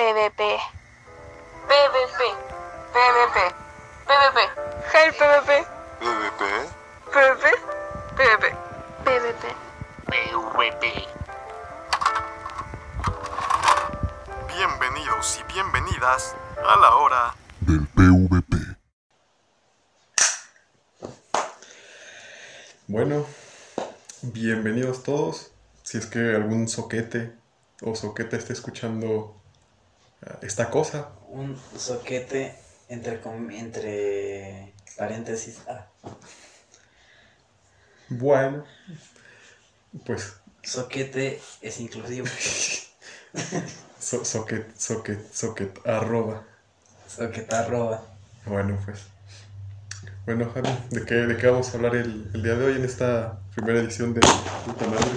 PvP. PvP. PvP. PvP. Hey PvP. PvP. PvP. PvP. PvP. PvP. Bienvenidos y bienvenidas a la hora del PvP. Bueno, bienvenidos todos. Si es que algún soquete o soquete esté escuchando uh, esta cosa, Un soquete entre, entre paréntesis. Ah, bueno, pues soquete es inclusivo. so- soquet, soquet, soquet, arroba. Soquete arroba. Bueno, pues. Bueno, Javi, ¿de qué, ¿de qué vamos a hablar el, el día de hoy en esta primera edición de Puta Madre?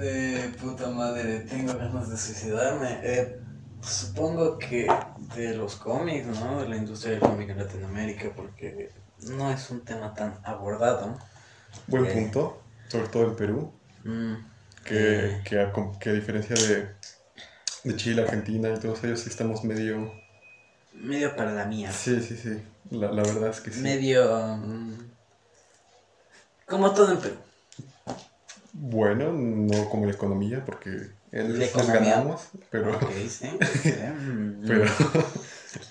De puta madre, tengo ganas de suicidarme. Eh, supongo que de los cómics, ¿no? De la industria del cómic en Latinoamérica, porque no es un tema tan abordado. Buen Eh. punto, sobre todo en Perú, Mm, que, Eh. que, a, que a diferencia de, de Chile, Argentina y todos ellos, sí estamos medio... medio para la mía. Sí, sí, sí, la, la verdad es que sí. Medio. mm, como todo en Perú. Bueno, no como la economía, porque economía. ganamos, pero, sí. sí, mm, pero,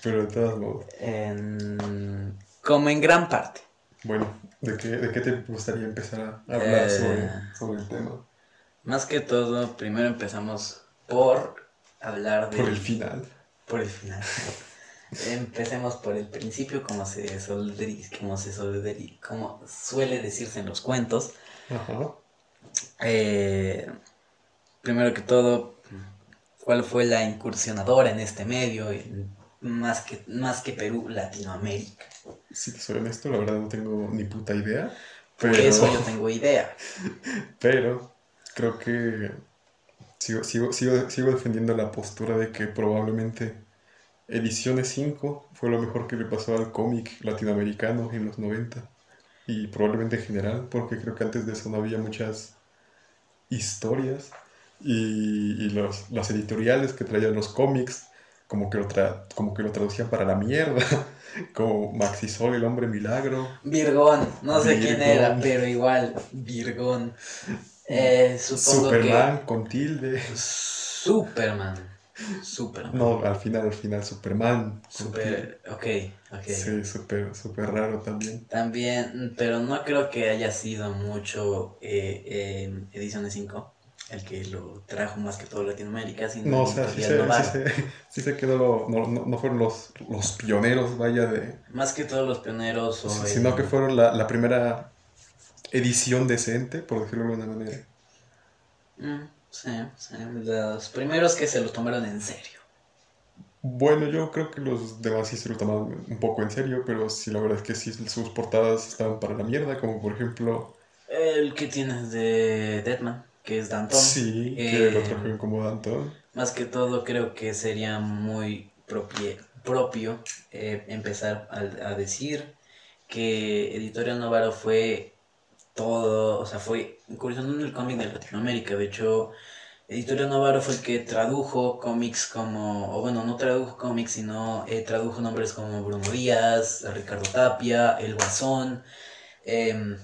pero de todos modos. en- como en gran parte. Bueno, ¿de qué, ¿de qué te gustaría empezar a hablar Eh. sobre, sobre el tema? Más que todo, primero empezamos por hablar de. Por el final. Por el final. Empecemos por el principio, como se, soldri- como se soldri- como suele decirse en los cuentos. Ajá. Eh, primero que todo, ¿cuál fue la incursionadora en este medio? Más, que, más que Perú, Latinoamérica. Si te soy honesto, la verdad no tengo ni puta idea. Por Pero, eso yo tengo idea. pero creo que sigo, sigo, sigo, sigo defendiendo la postura de que probablemente Ediciones 5 fue lo mejor que le pasó al cómic latinoamericano en los 90. Y probablemente en general, porque creo que antes de eso no había muchas historias. Y, y los, las editoriales que traían los cómics, como que, lo tra- como que lo traducían para la mierda. Como Maxisol, el hombre milagro. Virgón, no sé quién era, pero igual, Virgón. Eh, Superman con tilde. Superman. Superman. No, al final, al final, Superman. Super. Ok, ok. Sí, súper, súper raro también. También, pero no creo que haya sido mucho eh, eh, Ediciones 5 el que lo trajo más que todo Latinoamérica, sino No, o sea, sí se, sí se, sí se quedó, lo- no, no, no fueron los, los pioneros, vaya, de... Más que todos los pioneros o Sino el- que fueron la, la primera edición decente, por decirlo de alguna manera. Mm, sí, sí, los primeros que se lo tomaron en serio. Bueno, yo creo que los demás sí se lo tomaban un poco en serio, pero sí, la verdad es que sí, sus portadas estaban para la mierda, como por ejemplo... El que tienes de Deadman, que es Danton. Sí, que Eh, lo trajeron como Danton. Más que todo creo que sería muy propie- propio eh, empezar a, a decir que Editorial Novaro fue todo, o sea, fue incursionando en el cómic de Latinoamérica. De hecho, Editorial Novaro fue el que tradujo cómics como, o bueno, no tradujo cómics, sino eh, tradujo nombres como Bruno Díaz, Ricardo Tapia, El Guasón, em,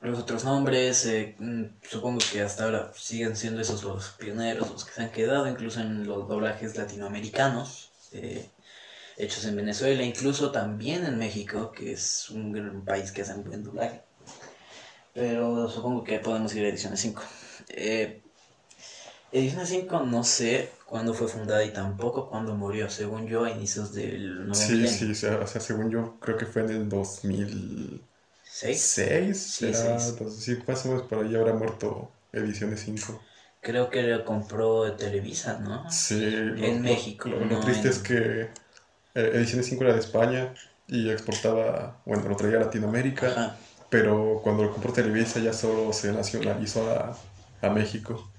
los otros nombres, eh, mm, supongo que hasta ahora siguen siendo esos los pioneros, los que se han quedado, incluso en los doblajes latinoamericanos, eh, hechos en Venezuela, incluso también en México, que es un país que hace un buen doblaje. Pero supongo que podemos ir a Ediciones 5. Eh, Ediciones 5 no sé cuándo fue fundada y tampoco cuándo murió, según yo, a inicios del nuevo Sí, milenio. sí, o sea, o sea, según yo, creo que fue en el 2006, ¿Seis? ¿será? seis. Entonces, sí, más o menos por ahí habrá muerto Ediciones 5. Creo que lo compró Televisa, ¿no? Sí, En lo- México, Lo, lo no triste en- es que eh, Ediciones 5 era de España y exportaba, bueno, lo traía a Latinoamérica, Ajá. pero cuando lo compró Televisa ya solo se nacionalizó a, a México.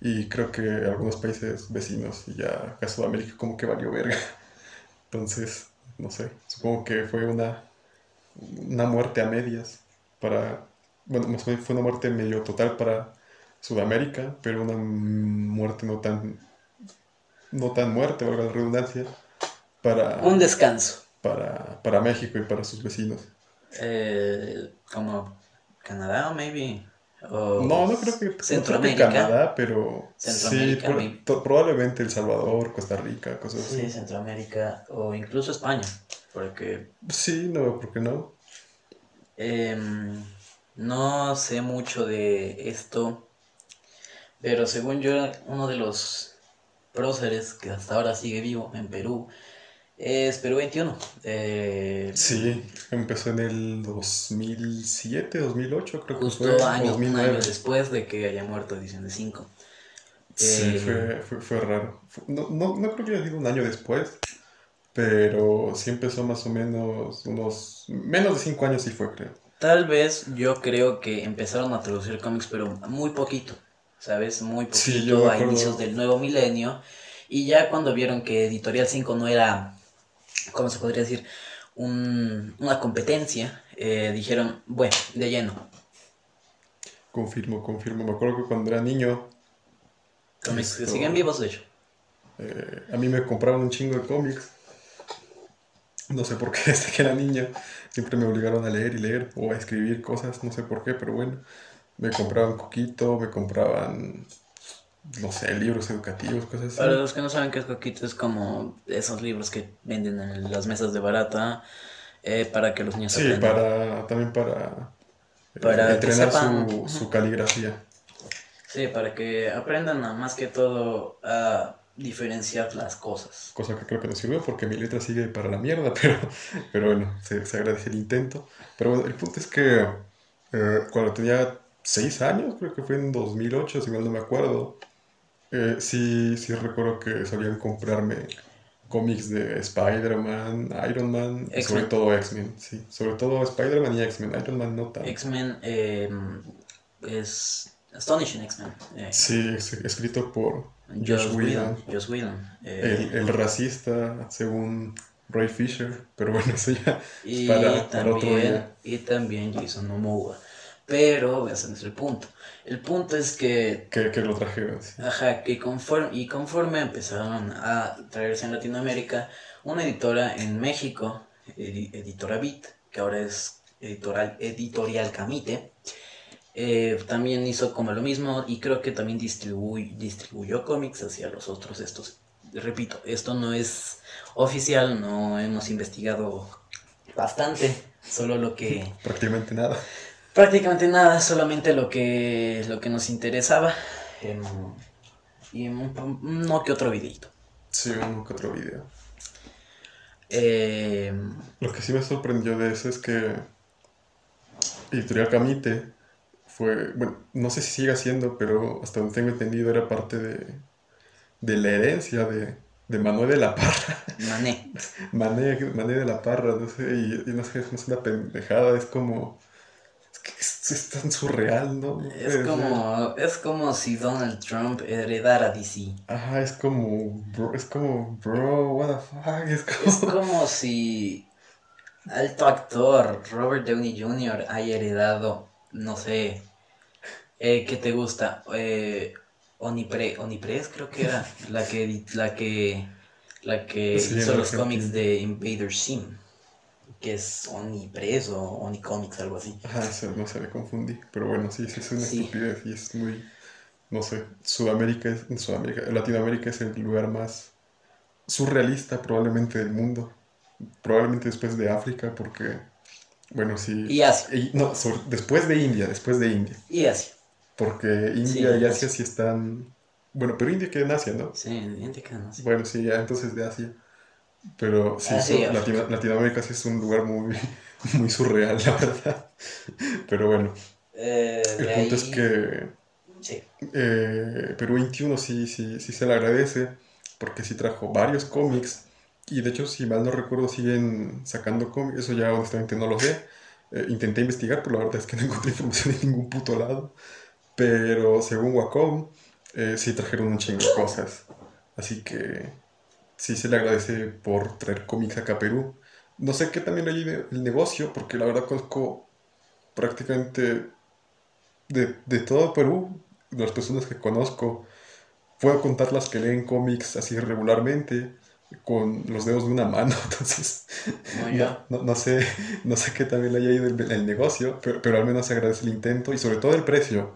Y creo que algunos países vecinos y ya acá Sudamérica como que valió verga. Entonces, no sé, supongo que fue una, una muerte a medias para, bueno, más bien fue una muerte medio total para Sudamérica, pero una muerte no tan no tan muerte, valga la redundancia, para, Un descanso. para, para México y para sus vecinos. Eh, como Canadá, maybe. O No, no creo que, no creo que Centroamérica. Canadá, pero sí, Centroamérica, probablemente El Salvador, Costa Rica, cosas Sí, así. Centroamérica o incluso España, porque Sí, no veo por qué no. em, no sé mucho de esto, pero según yo, uno de los próceres que hasta ahora sigue vivo en Perú es Perú 21. Eh, Sí, empezó en el 2007, 2008, creo que justo fue. o año, un 2009. año después de que haya muerto Edición de 5. Sí, Eh, fue, fue, fue raro. No, no, no creo que haya sido un año después, pero sí empezó más o menos unos... Menos de cinco años sí fue, creo. Tal vez yo creo que empezaron a traducir cómics, pero muy poquito, ¿sabes? Muy poquito Sí, yo me a inicios del nuevo milenio. Y ya cuando vieron que Editorial 5 no era, ¿cómo se podría decir? Un- una competencia, eh, dijeron, bueno, de lleno. Confirmo, confirmo. Me acuerdo que cuando era niño, Cómics que siguen vivos, de hecho. eh, a mí me compraban un chingo de cómics. No sé por qué, desde que era niño, siempre me obligaron a leer y leer o a escribir cosas, no sé por qué, pero bueno. Me compraban coquito, me compraban, no sé, libros educativos, cosas así. Para los que no saben qué es Coquito, es como esos libros que venden en las mesas de barata eh, para que los niños Sí, aprendan. para, también para, eh, Para entrenar su, su caligrafía. Sí, para que aprendan a, más que todo a diferenciar las cosas. Cosa que creo que no sirvió porque mi letra sigue para la mierda, pero, pero bueno, se, se agradece el intento. Pero bueno, el punto es que eh, cuando tenía 6 años, creo que fue en 2008, si mal no me acuerdo, eh, sí, sí recuerdo que solían comprarme cómics de Spider-Man, Iron Man, y sobre todo X-Men, sí. Sobre todo Spider-Man y X-Men, Iron Man no tanto. X-Men eh, es Astonishing X-Men. eh, Sí, es- escrito por Josh Josh Whedon. Josh Whedon, eh, El, el racista, según Ray Fisher, pero bueno, eso ya y, para- para otro también, día. y también Jason Momoa. Pero ese no es el punto. El punto es que que, que lo trajeron. sí. Ajá, que conforme, y conforme empezaron a traerse en Latinoamérica, una editora en México, edi- Editora Bit, que ahora es editorial, editorial Camite, eh, también hizo como lo mismo y creo que también distribuy- distribuyó cómics hacia los otros estos. Repito, esto no es oficial, no hemos investigado bastante, solo lo que Prácticamente nada. Prácticamente nada, solamente lo que, lo que nos interesaba. em, y un, no que otro videito. Sí, uno que otro video. Em, Lo que sí me sorprendió de eso es que Editorial Camite fue, bueno, no sé si sigue siendo, pero hasta donde tengo entendido era parte de, de la herencia de, de Manuel de la Parra. Mané. Mané, Mané de la Parra, no sé, y, y no sé, es una pendejada, es como... Es que es, es tan surreal, ¿no? Es como, es como si Donald Trump heredara DC. Ajá, es como, bro, es como, bro, what the fuck, es Es como... como si alto actor Robert Downey Jr. haya heredado, no sé, eh, ¿qué te gusta? Eh, Onipre, Onipress creo que era la que, la que, la que Sí, hizo los cómics de Invader Sim, que es Onipress o Onicomics, algo así. Ajá, se- no sé, me confundí. Pero bueno, sí, sí, es una Sí. estupidez y es muy. No sé, Sudamérica es. Sudamérica, Latinoamérica es el lugar más surrealista probablemente del mundo. Probablemente después de África, porque. Bueno, sí. Y Asia, y- no, sobre- después de India, después de India. y Asia. Porque India Sí, y Asia. Asia sí están. Bueno, pero India queda en Asia, ¿no? Sí, bien te quedan así. Bueno, sí, ya entonces de Asia. Pero sí, Ah, sí, Latino- Latinoamérica sí es un lugar muy, muy surreal, la verdad. Pero bueno, Eh, el punto es ahí- que Sí. eh, Perú 21 sí, sí, sí se le agradece porque sí trajo varios cómics y de hecho si mal no recuerdo siguen sacando cómics, eso ya honestamente no lo sé. Eh, intenté investigar, pero la verdad es que no encontré información en ningún puto lado. Pero según Wacom, eh, sí trajeron un chingo de cosas. Así que sí se le agradece por traer cómics acá a Perú. No sé qué también hay el negocio, porque la verdad conozco prácticamente de, de todo Perú, las personas que conozco, puedo contar las que leen cómics así regularmente con los dedos de una mano, entonces No, no, yo. no- no sé, no sé qué también le haya ido el, el negocio, pero, pero al menos se agradece el intento y sobre todo el precio.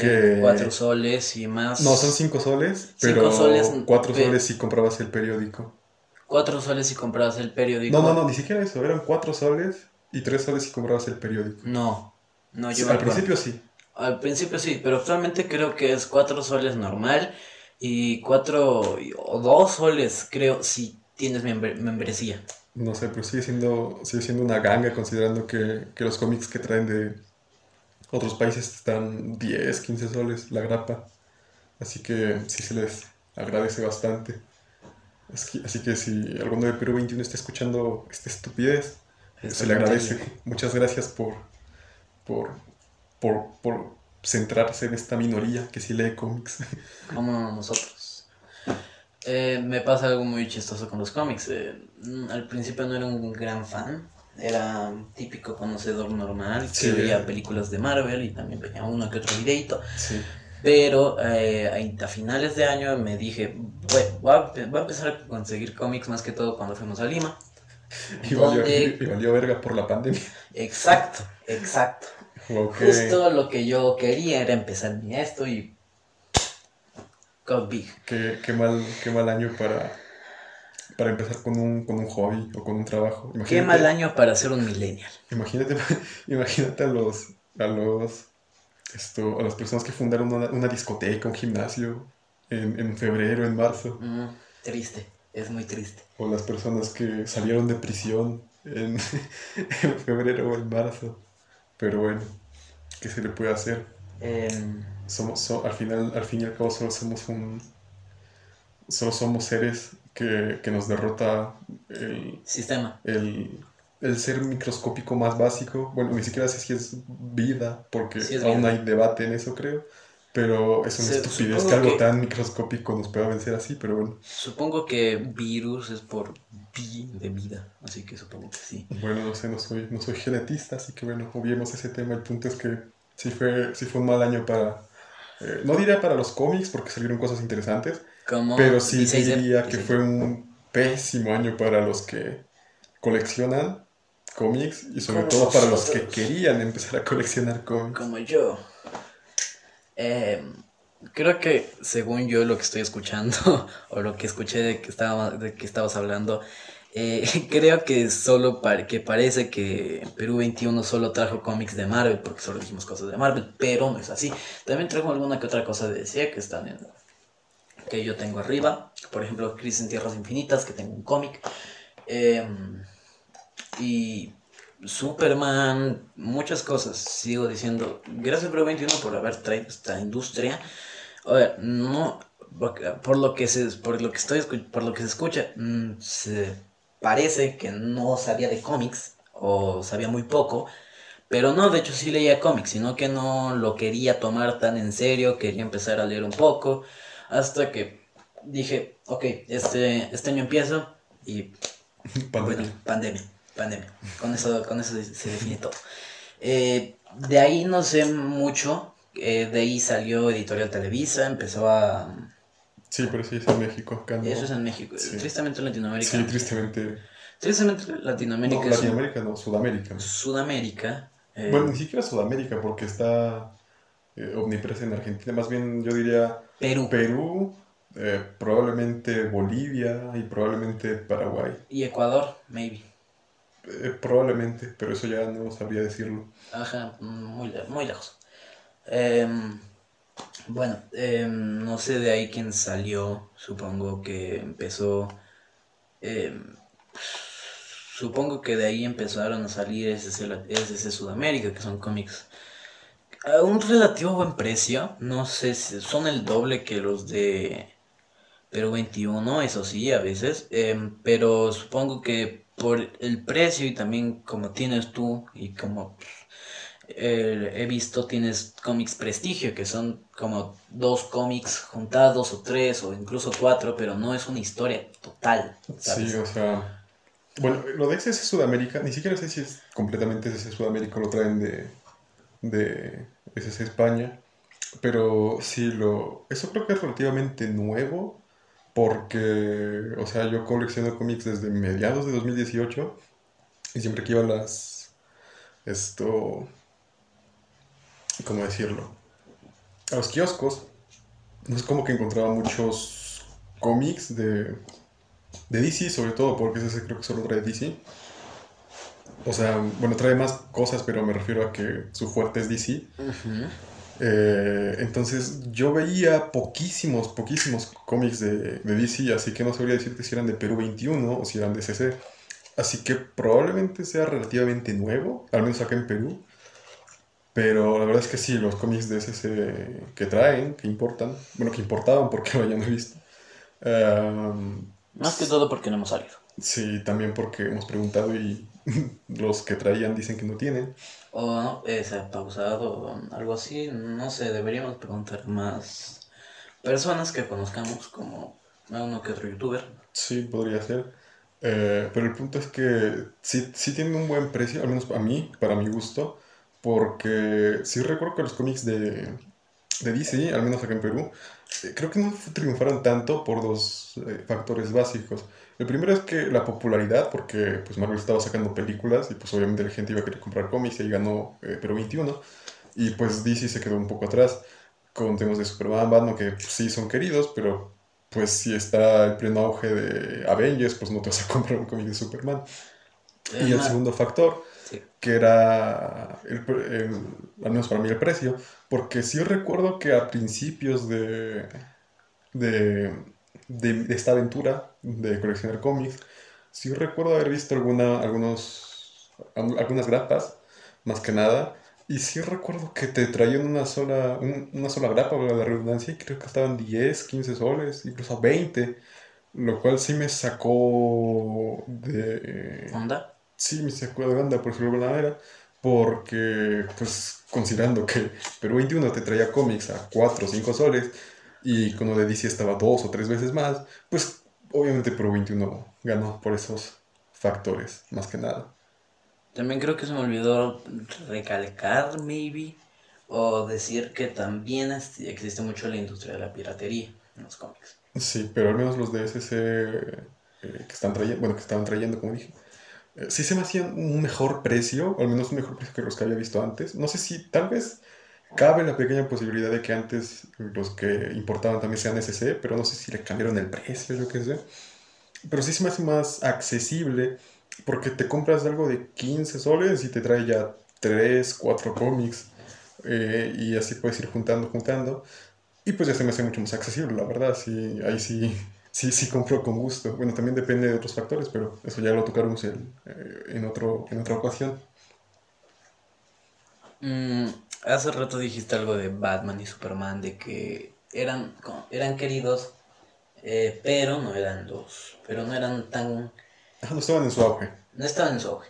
Eh, Cuatro soles y más. No, son 5 soles, Cinco pero soles, 4 pe- soles si comprabas el periódico. Cuatro soles si comprabas el periódico. No, no, no, ni siquiera eso, eran 4 soles y 3 soles si comprabas el periódico. No. No, yo Sí, al principio sí. Al principio sí, pero actualmente creo que es cuatro soles normal y cuatro o dos soles creo si tienes membre- membresía. No sé, pero sigue siendo, sigue siendo una ganga considerando que, que los cómics que traen de otros países están 10, 15 soles la grapa. Así que sí se les agradece bastante. Así que, si alguno de Perú 21 está escuchando esta estupidez, Esta se le agradece. tontería. Muchas gracias por, por, por, por centrarse en esta minoría que sí lee cómics. Como nosotros. Eh, me pasa algo muy chistoso con los cómics. eh, al principio no era un gran fan. Era un típico conocedor normal que veía películas de Marvel y también veía uno que otro videito. Sí. Pero eh, a finales de año me dije, "Bue- voy a, voy a empezar a conseguir cómics más que todo cuando fuimos a Lima. Y valió, ¿Dónde? y valió verga por la pandemia. Exacto, exacto. Justo lo que yo quería era empezar esto y... Go big. Qué, qué mal, qué mal año para, para empezar con un, con un hobby o con un trabajo. Imagínate, Qué mal año para ser un millennial. Imagínate, imagínate a los, a los, esto, a las personas que fundaron una, una discoteca, un gimnasio en, en febrero, en marzo. Mm, triste, es muy triste. O las personas que salieron de prisión en, en febrero o en marzo. Pero bueno, ¿qué se le puede hacer? Em, Somos, so- al final, al fin y al cabo, solo somos un. Solo somos seres que, que nos derrota el, sistema. el, el ser microscópico más básico. Bueno, ni siquiera sé si es vida, porque Sí es aún vida. hay debate en eso, creo. Pero es una Se- estupidez que algo que- tan microscópico nos pueda vencer así, pero bueno. Supongo que virus es por vi de vida, así que supongo que sí. Bueno, no sé, no soy, no soy genetista, así que bueno, obviemos ese tema. El punto es que sí fue, sí fue un mal año para. eh, no diría para los cómics, porque salieron cosas interesantes. Como Pero sí 16 de- diría que 16. fue un pésimo año para los que coleccionan cómics y sobre todo para los que querían empezar a coleccionar cómics. como yo. Em, creo que según yo lo que estoy escuchando o lo que escuché de que estaba, de que estabas hablando, eh, creo que solo para, que parece que Perú 21 solo trajo cómics de Marvel porque solo dijimos cosas de Marvel, pero no es así. También trajo alguna que otra cosa de DC que están en que yo tengo arriba, por ejemplo, Crisis en Tierras Infinitas que tengo un cómic. Em, y Superman, muchas cosas. Sigo diciendo, gracias Pro 21 por haber traído esta industria. A ver, no, por lo que se, por lo que estoy, por lo que se escucha, mm, se parece que no sabía de cómics o sabía muy poco. Pero no, de hecho sí leía cómics, sino que no lo quería tomar tan en serio, quería empezar a leer un poco, hasta que dije, ok, este, este año empiezo y Pandemia. bueno, pandemia, pandemia. Con eso, con eso se define todo. Eh, de ahí no sé mucho. eh, de ahí salió Editorial Televisa, empezó a... Sí, pero sí es en México. Acá no. Eso es en México. Sí. Tristemente en Latinoamérica. Sí, tristemente. Tristemente No, Latinoamérica es un- Latinoamérica no, Sudamérica. Sudamérica. eh, Bueno, ni siquiera Sudamérica porque está eh, omnipresente en Argentina. Más bien yo diría Perú Perú, eh, probablemente Bolivia y probablemente Paraguay. y Ecuador, maybe. Eh, probablemente, pero eso ya no sabría decirlo. Ajá, muy, le- muy lejos. Em, bueno, em, no sé de ahí quién salió. Supongo que empezó. em, supongo que de ahí empezaron a salir SC, SC Sudamérica, que son cómics un relativo buen precio. No sé si son el doble que los de Perú 21, eso sí, a veces. em, pero supongo que por el precio y también como tienes tú y como eh, he visto tienes cómics prestigio que son como dos cómics juntados o tres o incluso cuatro pero no es una historia total. Sí, o sea. Bueno, lo de SS Sudamérica, ni siquiera sé si es completamente SS Sudamérica, lo traen de, de SS España. Pero sí, lo, eso creo que es relativamente nuevo porque, o sea, yo colecciono cómics desde mediados de 2018 y siempre que iba a las, esto, ¿cómo decirlo? A los kioscos, no es como que encontraba muchos cómics de, de DC, sobre todo, porque ese creo que solo trae DC. O sea, bueno, trae más cosas, pero me refiero a que su fuerte es DC. Eh, entonces yo veía poquísimos, poquísimos cómics de, de DC, así que no sabría decirte si eran de Perú 21 o si eran de CC. Así que probablemente sea relativamente nuevo, al menos acá en Perú. Pero la verdad es que sí, los cómics de CC que traen, que importan, bueno, que importaban porque lo ya no he visto. Em, Más que todo porque no hemos salido. sí, también porque hemos preguntado y los que traían dicen que no tienen. O no, se ha pausado o algo así. No sé, deberíamos preguntar más personas que conozcamos, como a uno que otro youtuber. Sí, podría ser. Eh, pero el punto es que sí, sí tienen un buen precio, al menos a mí, para mi gusto, porque sí recuerdo que los cómics de, de DC, al menos acá en Perú, eh, creo que no triunfaron tanto por dos eh, factores básicos. El primero es que la popularidad, porque pues Marvel estaba sacando películas y pues obviamente la gente iba a querer comprar cómics y ahí ganó eh, Perú 21. Y pues DC se quedó un poco atrás con temas de Superman, Batman, que pues, sí son queridos, pero pues si está el pleno auge de Avengers, pues no te vas a comprar un cómic de Superman. Es Y el segundo factor, sí. que era, el, el- al menos para mí, el precio, porque sí recuerdo que a principios de, de, de, de esta aventura de coleccionar cómics, sí recuerdo haber visto alguna, algunos, al- algunas grapas, más que nada, y sí recuerdo que te traían una sola, un- una sola grapa, valga la redundancia, y creo que estaban 10, 15 soles, incluso 20, lo cual sí me sacó de... ¿Onda? Sí, me sacó de banda, por decirlo de alguna manera, porque, pues, considerando que Perú 21 te traía cómics a 4 o 5 soles y con lo de DC estaba dos o tres veces más, pues, obviamente Perú 21 ganó por esos factores, más que nada. También creo que se me olvidó recalcar, maybe, o decir que también existe mucho la industria de la piratería en los cómics. Sí, pero al menos los de SC eh, que están trayendo, bueno, que estaban trayendo, como dije, eh, sí se me hacían un mejor precio, o al menos un mejor precio que los que había visto antes. No sé si tal vez cabe la pequeña posibilidad de que antes los que importaban también sean SC, pero no sé si le cambiaron el precio, yo qué sé. Pero sí se me hace más accesible porque te compras algo de 15 soles y te trae ya 3, 4 cómics eh, y así puedes ir juntando, juntando. Y pues ya se me hace mucho más accesible, la verdad, sí, ahí sí, sí, sí compro con gusto. Bueno, también depende de otros factores, pero eso ya lo tocaremos en, eh, en, otro, en otra ocasión. Mm, hace rato dijiste algo de Batman y Superman, de que eran, eran queridos, eh, pero no eran los, pero no eran tan, no estaban en su auge. no estaban en su auge.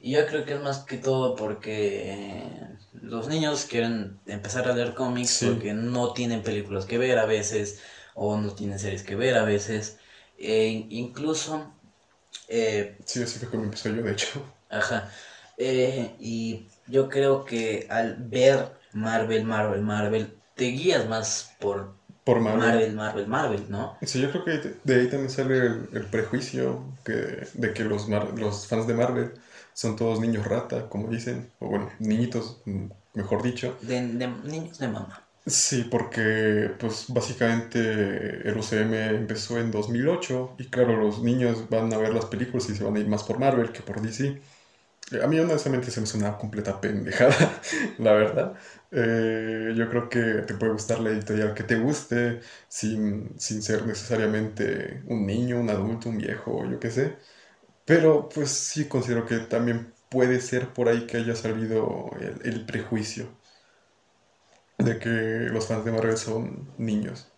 Y yo creo que es más que todo porque eh, los niños quieren empezar a leer cómics Sí. porque no tienen películas que ver a veces o no tienen series que ver a veces. E incluso, eh, Sí, así fue como empezó yo, de hecho. ajá, eh, y yo creo que al ver Marvel, Marvel, Marvel, te guías más por Por Marvel. Marvel, Marvel, Marvel, ¿no? Sí, yo creo que de- ahí también sale el, el prejuicio que, de que los, Mar- los fans de Marvel son todos niños rata, como dicen, o bueno, niñitos, mejor dicho. De, de niños de mamá. Sí, porque pues básicamente el UCM empezó en 2008 y claro, los niños van a ver las películas y se van a ir más por Marvel que por DC. A mí honestamente se me hace una completa pendejada, la verdad. Eh, yo creo que te puede gustar la editorial que te guste sin, sin ser necesariamente un niño, un adulto, un viejo, yo qué sé. Pero pues sí considero que también puede ser por ahí que haya salido el, el prejuicio de que los fans de Marvel son niños.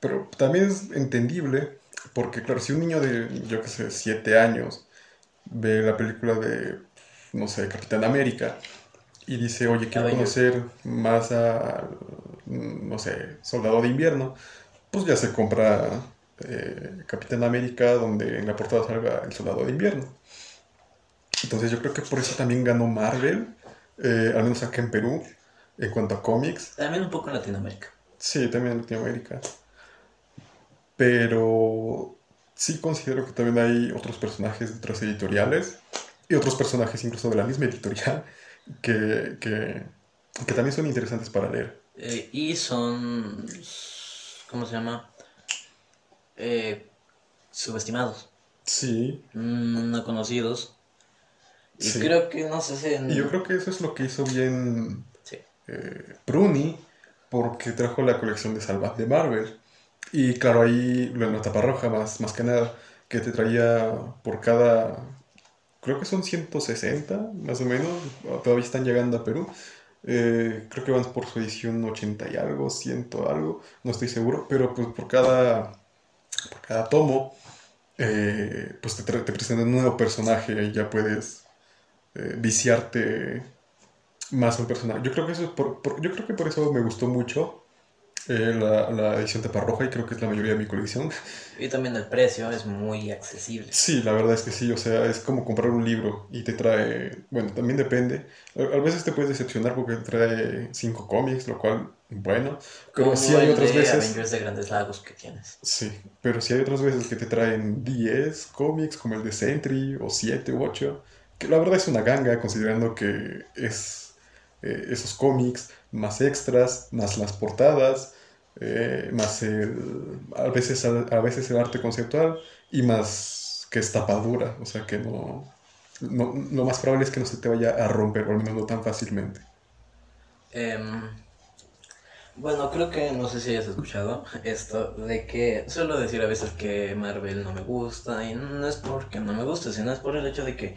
Pero también es entendible, porque claro, si un niño de, yo qué sé, 7 años ve la película de, no sé, Capitán América y dice, oye, quiero Avengers. conocer más a, no sé, Soldado de Invierno, pues ya se compra eh, Capitán América donde en la portada salga el Soldado de Invierno. Entonces yo creo que por eso también ganó Marvel, eh, al menos acá en Perú, en cuanto a cómics. También un poco en Latinoamérica. Sí, también en Latinoamérica. Pero sí considero que también hay otros personajes de otras editoriales y otros personajes incluso de la misma editorial que, que, que también son interesantes para leer. Eh, y son. ¿Cómo se llama? Eh, subestimados. Sí, mm, No conocidos. Y Sí. creo que, no sé si. y yo creo que eso es lo que hizo bien Sí. eh, Pruni, porque trajo la colección de Salvat de Marvel. Y claro, ahí lo en la tapa roja más, más que nada, que te traía por cada, creo que son 160 más o menos, todavía están llegando a Perú. Eh, creo que van por su edición 80 y algo, 100 algo, no estoy seguro, pero pues por cada, por cada tomo, eh, pues te, te presentan un nuevo personaje y ya puedes eh, viciarte más un personaje. Yo creo que eso es por- yo creo que por eso me gustó mucho eh, la, la edición taparroja y creo que es la mayoría de mi colección. Y también el precio es muy accesible. Sí, la verdad es que sí, o sea, es como comprar un libro y te trae, bueno, también depende. A, veces te puedes decepcionar porque te trae cinco cómics, lo cual, bueno, pero sí hay otras de veces, Avengers de Grandes Lagos que tienes. sí, pero sí hay otras veces que te traen 10 cómics como el de Sentry o 7 u 8, que la verdad es una ganga considerando que es eh, esos cómics, más extras, más las portadas, eh, más el, a, veces, a veces el arte conceptual y más que es tapadura, o sea que no, no, lo más probable es que no se te vaya a romper, o al menos no tan fácilmente. Em, bueno, creo que no sé si hayas escuchado esto de que suelo decir a veces que Marvel no me gusta y no es porque no me guste, sino es por el hecho de que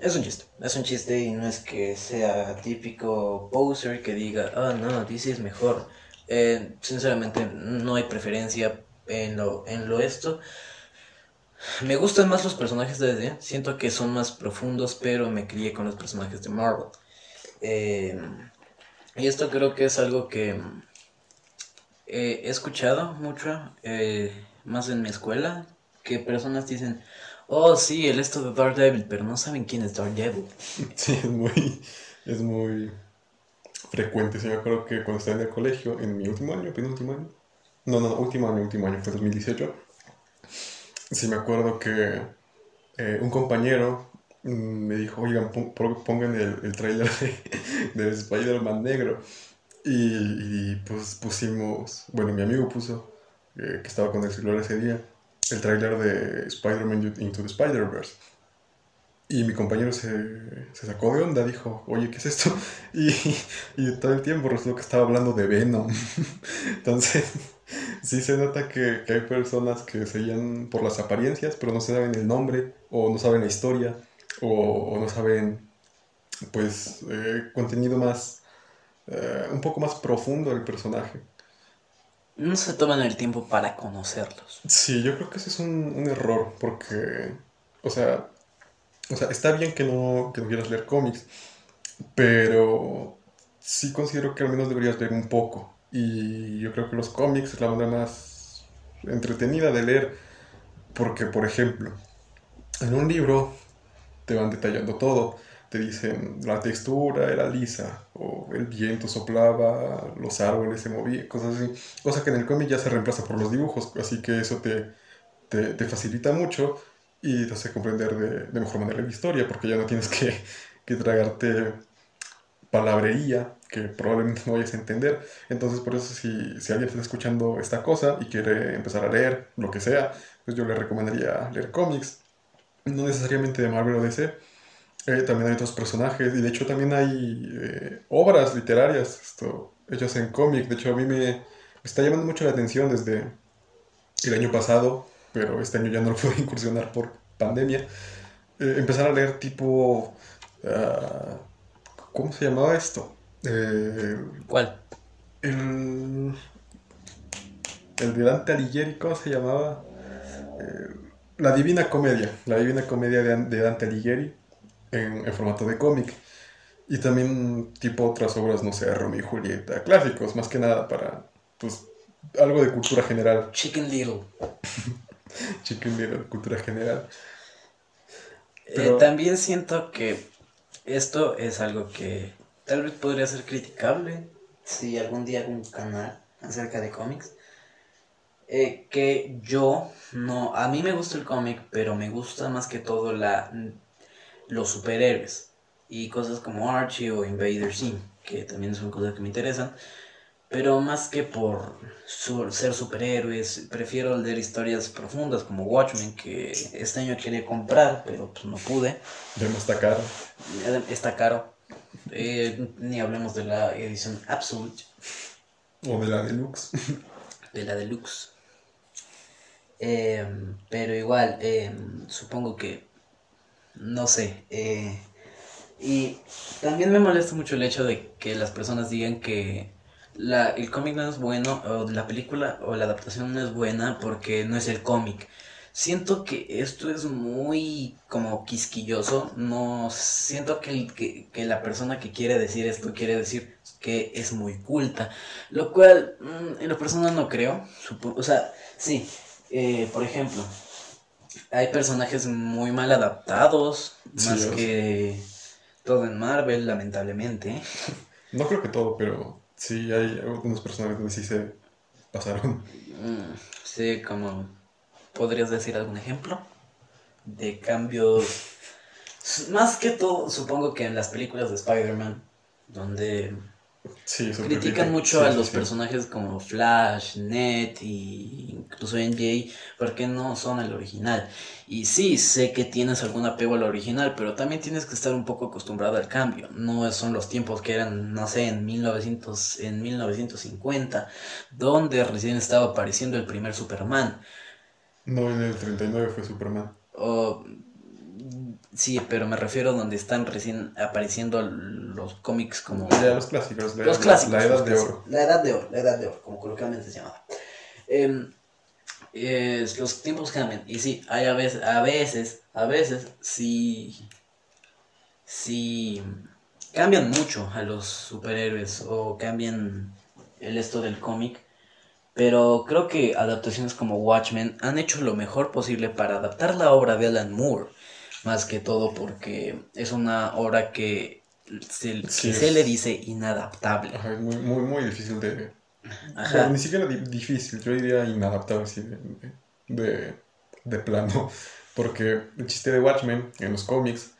es un chiste, es un chiste y no es que sea típico poser que diga, ah, no, DC es mejor. Eh, sinceramente, no hay preferencia en lo, en lo esto. Me gustan más los personajes de DC, siento que son más profundos, pero me crié con los personajes de Marvel. Em, y esto creo que es algo que eh, he escuchado mucho, eh, más en mi escuela, que personas dicen, oh sí, el esto de Daredevil, pero no saben quién es Daredevil. Sí, es muy, es muy frecuente. Sí, me acuerdo que cuando estaba en el colegio, en mi último año, penúltimo año, no, no, último año, último año, fue 2018. Sí, me acuerdo que eh, un compañero mm, me dijo, oigan, pon- pon- pongan el, el tráiler de, de Spider-Man negro. Y, y, pues pusimos, bueno, mi amigo puso, eh, que estaba con el celular ese día, el tráiler de Spider-Man Into the Spider-Verse. Y mi compañero se, se sacó de onda, dijo, oye, ¿qué es esto? Y, y todo el tiempo resultó que estaba hablando de Venom. Entonces, sí se nota que, hay personas que se guían por las apariencias, pero no saben el nombre, o no saben la historia, o, o no saben, pues, eh, contenido más, eh, un poco más profundo del personaje. No se toman el tiempo para conocerlos. Sí, yo creo que ese es un, error, porque, o sea, o sea, está bien que no, que no quieras leer cómics, pero sí considero que al menos deberías leer un poco. Y yo creo que los cómics es la manera más entretenida de leer, porque, por ejemplo, en un libro te van detallando todo. Te dicen la textura era lisa, o el viento soplaba, los árboles se movían, cosas así. Cosa que en el cómic ya se reemplaza por los dibujos, así que eso te, te, te facilita mucho y te hace comprender de, de mejor manera la historia, porque ya no tienes que, que tragarte palabrería que probablemente no vayas a entender. Entonces, por eso, si, si alguien está escuchando esta cosa y quiere empezar a leer lo que sea, pues yo le recomendaría leer cómics. No necesariamente de Marvel o DC. Eh, también hay otros personajes y de hecho también hay eh, obras literarias esto, hechas en cómic. De hecho, a mí me, me está llamando mucho la atención desde el año pasado, pero este año ya no lo pude incursionar por pandemia. Eh, empezar a leer tipo... ah, ¿Cómo se llamaba esto? ¿Cuál? el, el de Dante Alighieri, ¿cómo se llamaba? La Divina Comedia, la Divina Comedia de, de Dante Alighieri en, en formato de cómic. Y también tipo otras obras, no sé, Romeo y Julieta, clásicos, más que nada para, pues, algo de cultura general. Chicken Little. Chicken Little, cultura general. Eh, también siento que esto es algo que tal vez podría ser criticable si algún día hago un canal acerca de cómics. Eh, que yo no, a mí me gusta el cómic, pero me gusta más que todo la, los superhéroes y cosas como Archie o Invader Sim, que también son cosas que me interesan. Pero más que por su- ser superhéroes, prefiero leer historias profundas como Watchmen, que este año quería comprar, pero pues no pude. Ya no está caro. Está caro. Eh, ni hablemos de la edición Absolute, O de la deluxe. de la Deluxe. Eh, pero igual, eh, supongo que, no sé. eh, y también me molesta mucho el hecho de que las personas digan que la, el cómic no es bueno, o la película o la adaptación no es buena porque no es el cómic. Siento que esto es muy como quisquilloso. No siento que, que, la persona que quiere decir esto quiere decir que es muy culta. Lo cual, mm, en lo personal no creo. O sea, sí. eh, por ejemplo, hay personajes muy mal adaptados. Sí, más que todo en Marvel, lamentablemente. No creo que todo, pero sí hay algunos personajes donde sí se pasaron. Mm, sí, como. ¿Podrías decir algún ejemplo? De cambios. Más que todo, supongo que en las películas de Spider-Man, donde Sí, critican mucho Sí, a sí, los sí. personajes como Flash, Ned y incluso NJ, porque no son el original. Y sí, sé que tienes algún apego al original, pero también tienes que estar un poco acostumbrado al cambio. No son los tiempos que eran, no sé, en 1900, en 1950, donde recién estaba apareciendo el primer Superman. No, en el 39 fue Superman. O, sí, pero me refiero donde están recién apareciendo los cómics como... Ya los clásicos. La, Los la- clásicos. La edad de oro. La edad de oro, la edad de oro, como coloquialmente se llamaba. Es- los tiempos cambian. Y sí, hay a veces, a veces, a veces, sí, sí, cambian mucho a los superhéroes o cambian el esto del cómic. Pero creo que adaptaciones como Watchmen han hecho lo mejor posible para adaptar la obra de Alan Moore. Más que todo porque es una obra que se, Sí, le dice inadaptable. Ajá, es muy, muy, muy difícil de. Ajá. Bueno, ni siquiera di- difícil, yo diría inadaptable así de, de, de plano. Porque el chiste de Watchmen en los cómics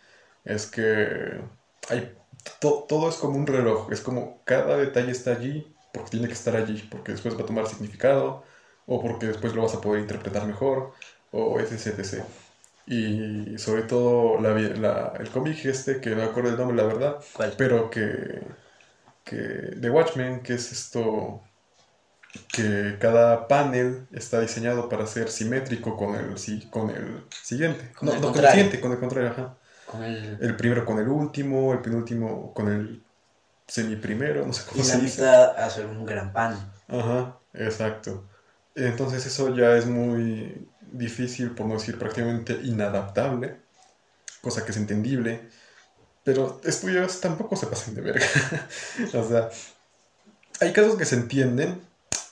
es que hay to- todo es como un reloj, es como cada detalle está allí porque tiene que estar allí, porque después va a tomar significado o porque después lo vas a poder interpretar mejor o etc. etc. Y sobre todo la, la- el cómic este, que no me acuerdo el nombre, la verdad, ¿Cuál? pero que, que de Watchmen, que es esto, que cada panel está diseñado para ser simétrico con el, con el siguiente. Con no, el no, con el siguiente, con el contrario, ajá. Con el... El primero con el último, el penúltimo con el semiprimero, no sé Y cómo la se dice. mitad hacer un gran pan. Ajá, exacto. Entonces eso ya es muy difícil, por no decir prácticamente inadaptable, cosa que es entendible, pero estudios tampoco se pasan de verga. o sea, hay casos que se entienden,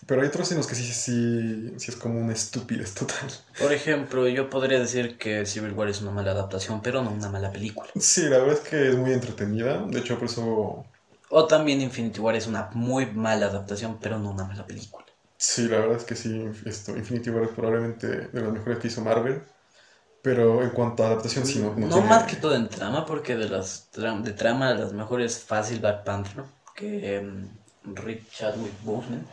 pero hay otros en los que sí, sí, sí es como una estupidez total. Por ejemplo, yo podría decir que Civil War es una mala adaptación, pero no una mala película. Sí, la verdad es que es muy entretenida, de hecho por eso, O también Infinity War es una muy mala adaptación, pero no una mala película. Sí, la verdad es que sí, esto, Infinity War es probablemente de las mejores que hizo Marvel, pero en cuanto a adaptación sí no, no No tiene- más que todo en trama, porque de las tra- de trama las mejores fácil Black Panther, que em, Rick Chadwick Boseman.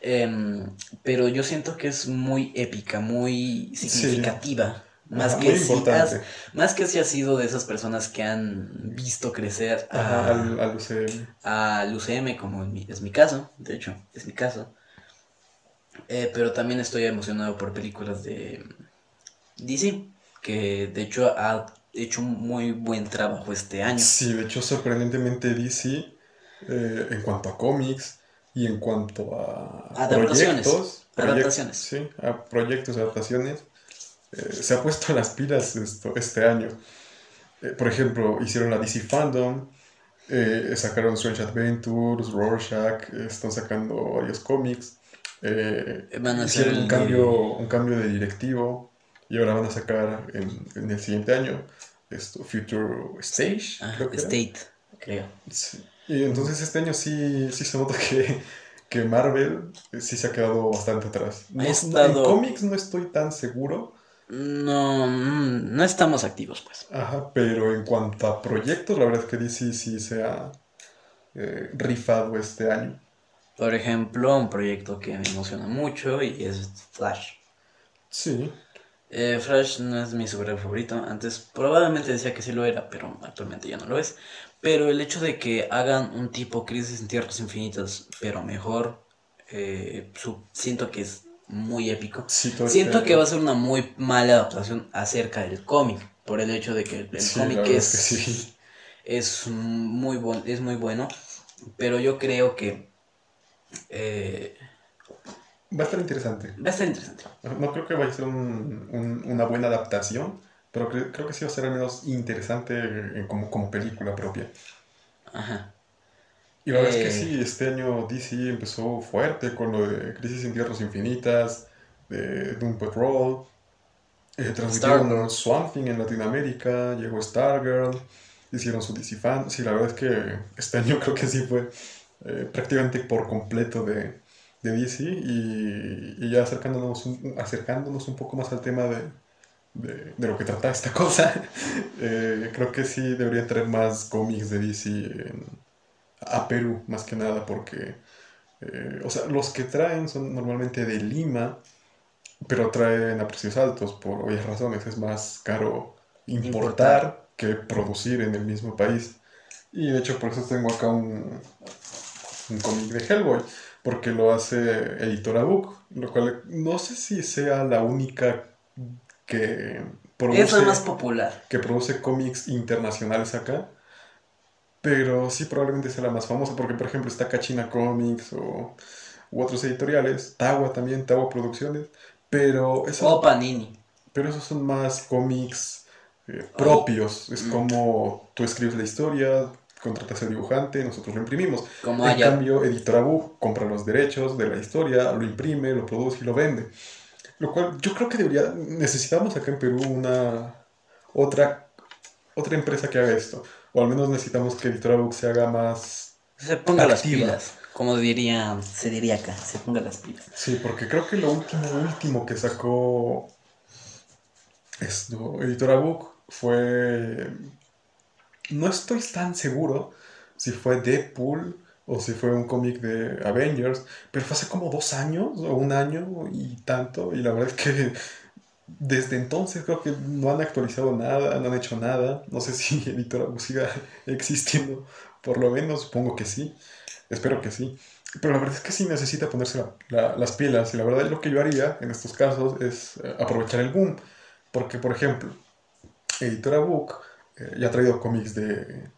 Em, pero yo siento que es muy épica, muy significativa. Más, Ajá, que si has- más que si has sido de esas personas que han visto crecer a, Ajá, al, al UCM. al UCM, como mi- es mi caso, de hecho, es mi caso. Eh, pero también estoy emocionado por películas de DC, que de hecho ha hecho un muy buen trabajo este año. Sí, de hecho, sorprendentemente DC, eh, en cuanto a cómics y en cuanto a Adaptaciones. proyectos, proyec- Adaptaciones. sí, a proyectos, adaptaciones, eh, se ha puesto las pilas esto, este año. Por ejemplo, hicieron la DC Fandom, sacaron Strange Adventures, Rorschach, están sacando varios cómics. Eh, Van a hacer un cambio, de- un cambio de directivo y ahora van a sacar en, en el siguiente año esto, Future Stage, Ah, creo que era. State, creo. Sí. Y entonces este año sí, sí se nota que, que Marvel eh, sí se ha quedado bastante atrás. No- En cómics no estoy tan seguro, No, mm, no estamos activos, pues. ajá, pero en cuanto a proyectos, la verdad es que DC sí se ha eh, rifado este año. Por ejemplo, un proyecto que me emociona mucho y es Flash. Sí, Eh, Flash no es mi superhéroe favorito. Antes probablemente decía que sí lo era, pero actualmente ya no lo es. Pero el hecho de que hagan un tipo Crisis en Tierras Infinitas, pero mejor, eh, siento que es muy épico. sí, Siento que va a ser una muy mala adaptación acerca del cómic, por el hecho de que el, el Sí, la cómic es, es que sí. es muy, buen- es muy bueno, pero yo creo que eh, Va a estar interesante. va a estar interesante. No creo que vaya a ser un- un- una buena adaptación, pero cre- creo que sí va a ser al menos interesante como, como película propia. Ajá. Y la verdad es que Eh. sí, este año DC empezó fuerte con lo de Crisis en Tierras Infinitas, de Doom Patrol, eh, transmitieron. Swamp Thing en Latinoamérica, llegó Stargirl, hicieron su DC Fan. Sí, la verdad es que este año creo que sí fue eh, prácticamente por completo de, de DC y, y ya acercándonos un, acercándonos un poco más al tema de, de, de lo que trata esta cosa, eh, creo que sí debería traer más cómics de DC en- a Perú, más que nada, porque, eh, o sea, los que traen son normalmente de Lima, pero traen a precios altos por obvias razones, es más caro importar, que producir en el mismo país. Y de hecho por eso tengo acá un, un cómic de Hellboy, porque lo hace Editora Book, lo cual no sé si sea la única que produce, Es la más popular. que produce cómics internacionales acá. Pero sí, probablemente sea la más famosa, porque por ejemplo está Kachina Comics o u otros editoriales, Tawa también, Tawa Producciones, pero O Panini. pero esos son más cómics eh, propios. Es Mm. como tú escribes la historia, contratas al dibujante, nosotros lo imprimimos. Como En cambio, Editora Book compra los derechos de la historia, lo imprime, lo produce y lo vende. Lo cual yo creo que debería, necesitamos acá en Perú una otra, otra empresa que haga esto. O al menos necesitamos que Editora Book se haga más... Se ponga las pilas. Como diría, se diría acá, se ponga las pilas. Sí, porque creo que lo último, último que sacó esto, Editora Book fue... No estoy tan seguro si fue Deadpool o si fue un cómic de Avengers, pero fue hace como dos años o un año y tanto, y la verdad es que desde entonces creo que no han actualizado nada, no han hecho nada, no sé si Editora siga existiendo, por lo menos supongo que sí, espero que sí. Pero la verdad es que sí necesita ponerse la- la- las pilas. Y la verdad lo que yo haría en estos casos es eh, aprovechar el boom. Porque, por ejemplo, Editora Book eh, ya ha traído cómics de,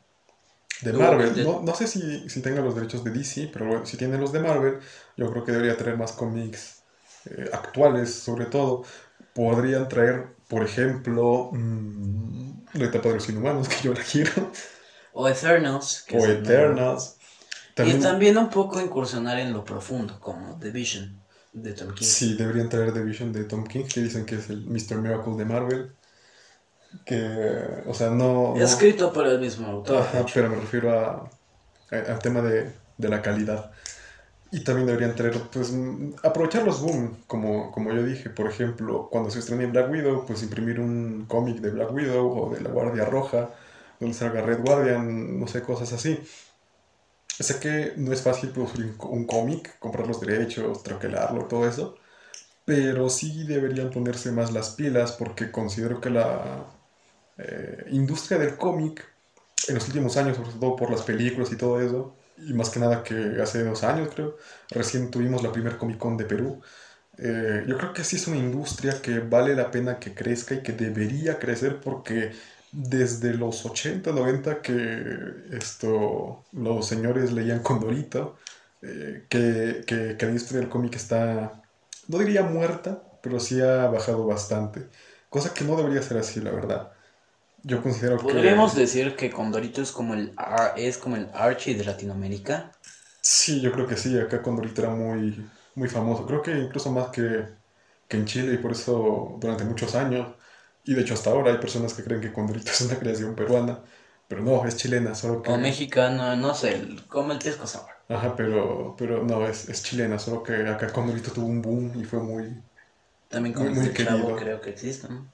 de Marvel. No, no sé si, si tenga los derechos de DC, pero bueno, si tiene los de Marvel, yo creo que debería traer más cómics eh, actuales, sobre todo. Podrían traer, por ejemplo, mm, la etapa de los inhumanos, que yo la quiero, O Eternals. que o. Eternals. Y también un poco incursionar en lo profundo, como The Vision de Tom King. Sí, deberían traer The Vision de Tom King, que dicen que es el Mr. Miracle de Marvel. Que, o sea, no. no- Escrito por el mismo autor. Ajá, pero me refiero a, al tema de, de la calidad. Y también deberían traer, pues, aprovechar los boom, como, como yo dije. Por ejemplo, cuando se estrene Black Widow, pues imprimir un cómic de Black Widow o de la Guardia Roja, donde salga Red Guardian, no sé, cosas así. Sé que no es fácil producir un cómic, comprar los derechos, troquelarlo, todo eso. Pero sí deberían ponerse más las pilas porque considero que la eh, industria del cómic en los últimos años, sobre todo por las películas y todo eso, y más que nada que hace dos años creo, recién tuvimos la primer Comic Con de Perú. Eh, yo creo que sí es una industria que vale la pena que crezca y que debería crecer porque desde los 80, 90 que esto, los señores leían Condorito, eh, que, que, que la industria del cómic está, no diría muerta, pero sí ha bajado bastante. Cosa que no debería ser así, la verdad. Yo considero Podríamos que... decir que Condorito es como el es como el Archie de Latinoamérica. Sí, yo creo que sí, acá Condorito era muy, muy famoso. Creo que incluso más que, que en Chile y por eso durante muchos años, y de hecho hasta ahora hay personas que creen que Condorito es una creación peruana, pero no, es chilena, solo que... O mexicano, no sé, como el pisco sour. Ajá, pero, pero no, es, es chilena, solo que acá Condorito tuvo un boom y fue muy... También como Muy- muy este chavo querido. creo que existe, ¿no?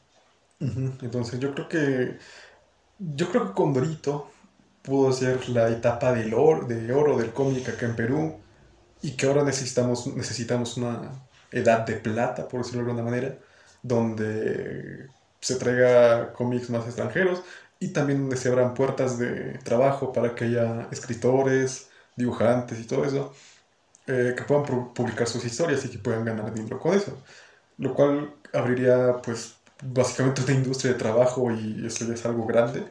Entonces yo creo que... Yo creo que Condorito pudo ser la etapa del oro, de oro del cómic acá en Perú y que ahora necesitamos, necesitamos una edad de plata, por decirlo de alguna manera, donde se traiga cómics más extranjeros y también donde se abran puertas de trabajo para que haya escritores, dibujantes y todo eso, eh, que puedan pu- publicar sus historias y que puedan ganar dinero con eso. Lo cual abriría pues básicamente una industria de trabajo y eso ya es algo grande.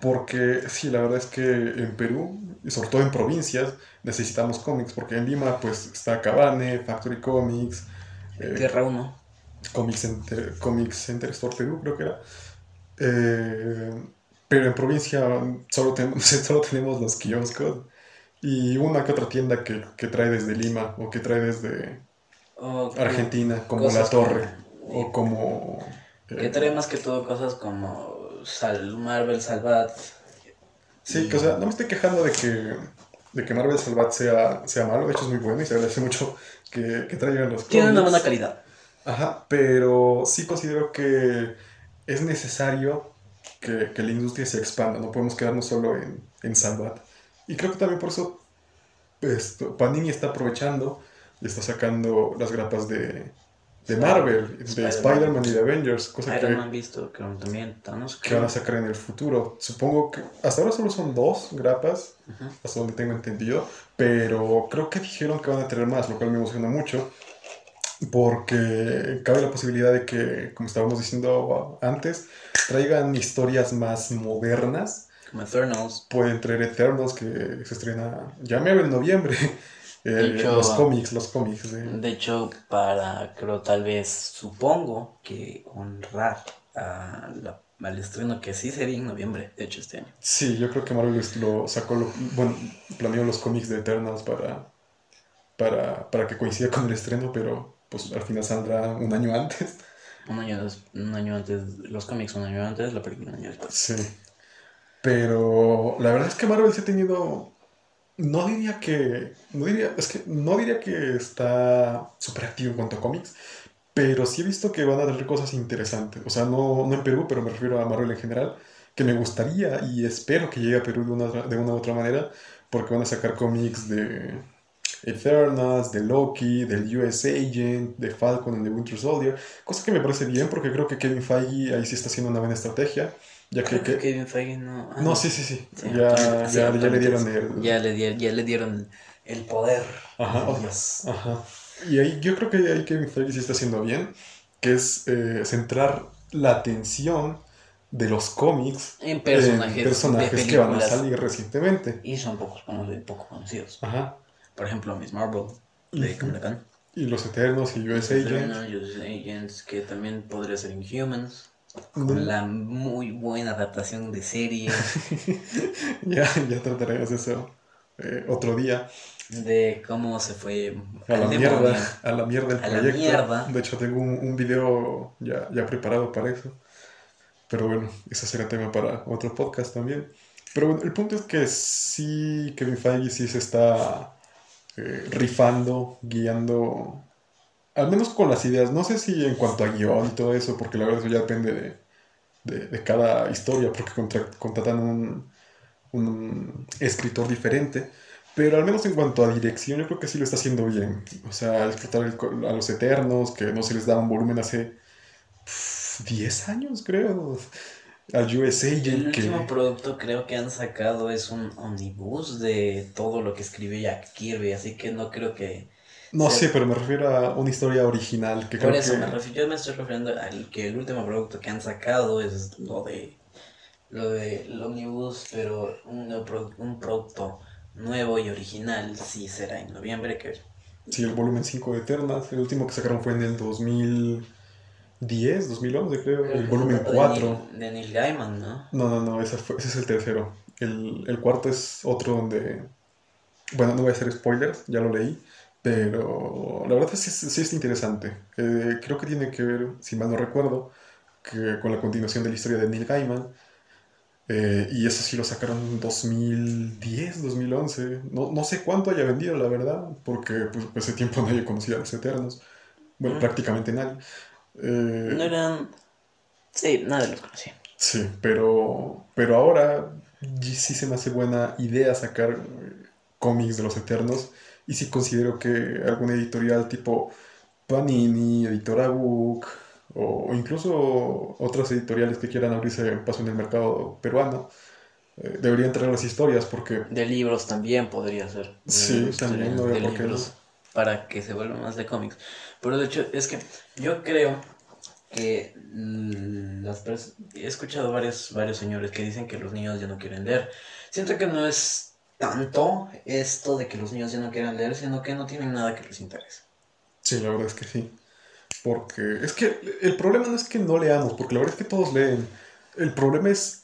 Porque sí, la verdad es que en Perú, y sobre todo en provincias, necesitamos cómics, porque en Lima pues está Cabane, Factory Comics, eh, Tierra 1. Comic Center, Comic Center Store Perú, creo que era. Eh, pero en provincia solo tenemos, solo tenemos los kioscos y una que otra tienda que, que trae desde Lima o que trae desde Argentina, como La Torre o como... eh, Que trae más que todo cosas como Sal, Marvel, Salvat. Sí, que o sea, no me estoy quejando de que, de que Marvel Salvat sea, sea malo, de hecho es muy bueno y se agradece mucho que, que traigan los Tiene una buena calidad. Ajá, pero sí considero que es necesario que, que la industria se expanda, no podemos quedarnos solo en, en Salvat. Y creo que también por eso esto, Panini está aprovechando y está sacando las grapas de, de Marvel, de Spider-Man. Spider-Man y de Avengers, cosa Iron que, Man visto, creo también. Thanos, que van a sacar en el futuro. Supongo que hasta ahora solo son dos grapas, Ujú. hasta donde tengo entendido, pero creo que dijeron que van a tener más, lo cual me emociona mucho, porque cabe la posibilidad de que, como estábamos diciendo antes, traigan historias más modernas. Como Eternals. Pueden traer Eternals, que se estrena ya mero en noviembre. Eh, hecho, los cómics, los cómics. de- De hecho, para, creo, tal vez, supongo que honrar a la- al estreno que sí sería en noviembre, de hecho, este año. Sí, yo creo que Marvel lo sacó, lo- bueno, planeó los cómics de Eternals para, para, para que coincida con el estreno, pero pues al final saldrá un año antes. Un año, un año antes, los cómics un año antes, la película un año después. Sí. Pero la verdad es que Marvel sí ha tenido. No diría que. No diría, es que no diría que está súper activo en cuanto a cómics. Pero sí he visto que van a traer cosas interesantes. O sea, no, no en Perú, pero me refiero a Marvel en general. Que me gustaría y espero que llegue a Perú de una, de una u otra manera. Porque van a sacar cómics de Eternals, de Loki, del US Agent, de Falcon and the Winter Soldier. Cosa que me parece bien porque creo que Kevin Feige ahí sí está haciendo una buena estrategia. Ya que, Creo que Kevin Feige no... ah, no, sí, sí, sí. Sí, ya, sí, ya, ya le dieron el. Ya le, di- ya le dieron el poder. Ajá, Dios. Ajá. Y ahí yo creo que ahí Kevin Feige sí está haciendo bien, que es eh, centrar la atención de los cómics En personajes, en personajes que van a salir recientemente. Y son pocos, poco conocidos. Ajá. Por ejemplo, Miss Marvel, de Khan. Y los Eternos y US Agent. Eternal, US Agents, que también podría ser Inhumans. Con la muy buena adaptación de serie ya, ya trataremos eso eh, otro día. de cómo se fue A la demonio. mierda, a la mierda el A la proyecto. mierda. De hecho, tengo un, un video ya, ya preparado para eso. Pero bueno, eso será tema para otro podcast también. Pero bueno, el punto es que sí, Kevin Feige sí se está eh, rifando, guiando, al menos con las ideas. No sé si en cuanto a guion y todo eso, porque la verdad eso ya depende de, de, de cada historia, porque contra- contratan un, un escritor diferente. Pero al menos en cuanto a dirección, yo creo que sí lo está haciendo bien. O sea, explotar el a los Eternos, que no se les da un volumen hace pf, 10 años, creo. Al US El Agent, que... último producto creo que han sacado es un omnibus de todo lo que escribió Jack Kirby, así que no creo que... No Sí. sé, pero me refiero a una historia original, que Por creo eso que... me refiero, yo me estoy refiriendo al que el último producto que han sacado es lo de lo de el omnibus, pero un, un producto nuevo y original sí será en noviembre, que Sí, el volumen 5 de Eternas. El último que sacaron fue en el 2010, 2011, creo. creo El volumen es de 4. Neil- De Neil Gaiman, ¿no? No, no, no, ese, fue- ese es el tercero. El, el cuarto es otro donde... Bueno, no voy a hacer spoilers, ya lo leí. Pero la verdad sí, sí es interesante. Eh, creo que tiene que ver, si mal no recuerdo, que con la continuación de la historia de Neil Gaiman. Eh, y eso sí lo sacaron en 2010, 2011. No, no sé cuánto haya vendido, la verdad, porque pues, ese tiempo nadie conocía a los Eternos. Bueno, Mm. prácticamente nadie. Eh, No eran. Sí, nadie los conocía. Sí, pero, pero ahora sí se me hace buena idea sacar cómics de los Eternos. Y sí considero que alguna editorial tipo Panini, Editora Book, o, incluso otras editoriales que quieran abrirse paso en el mercado peruano, eh, deberían traer las historias porque De libros también podría ser. Sí, también, no veo de por qué no. Para que se vuelvan más de cómics. Pero de hecho, es que yo creo que mm, las he escuchado varios, varios señores que dicen que los niños ya no quieren leer. Siento que no es tanto esto de que los niños ya no quieran leer, sino que no tienen nada que les interese. sí, la verdad es que sí. Porque es que el problema no es que no leamos, porque la verdad es que todos leen. El problema es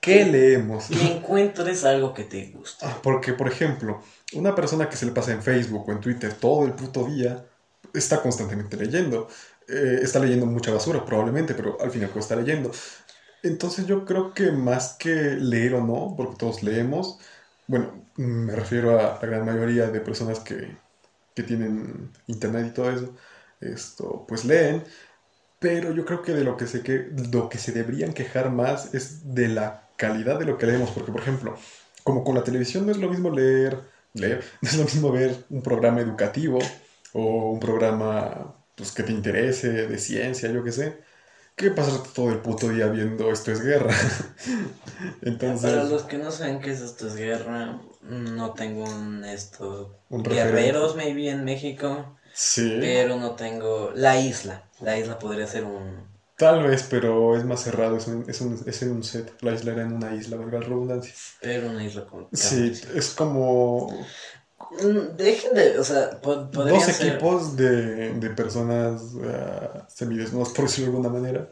qué leemos. Que encuentres algo que te guste. Ah, Porque, por ejemplo, una persona que se le pasa en Facebook o en Twitter todo el puto día está constantemente leyendo. Eh, está leyendo mucha basura, probablemente, pero al final está leyendo. Entonces yo creo que más que leer o no, porque todos leemos, bueno, me refiero a la gran mayoría de personas que, que tienen internet y todo eso, esto, pues leen, pero yo creo que de lo que se, que, lo que se deberían quejar más es de la calidad de lo que leemos, porque por ejemplo, como con la televisión no es lo mismo leer, leer, no es lo mismo ver un programa educativo o un programa pues, que te interese, de ciencia, yo qué sé, que pasar todo el puto día viendo esto es guerra. Entonces, Para los que no saben qué es esto es guerra, no tengo un esto. Un Guerreros, maybe en México. sí, Pero no tengo. La isla. La isla podría ser un. tal vez, pero es más cerrado, es, un- es, un- es en un set, la isla era en una isla, valga la redundancia. Pero una isla con. Sí, es como Dejen de. O sea, po- dos ser. equipos de, de personas ah, semidesnudas, por decirlo de alguna manera,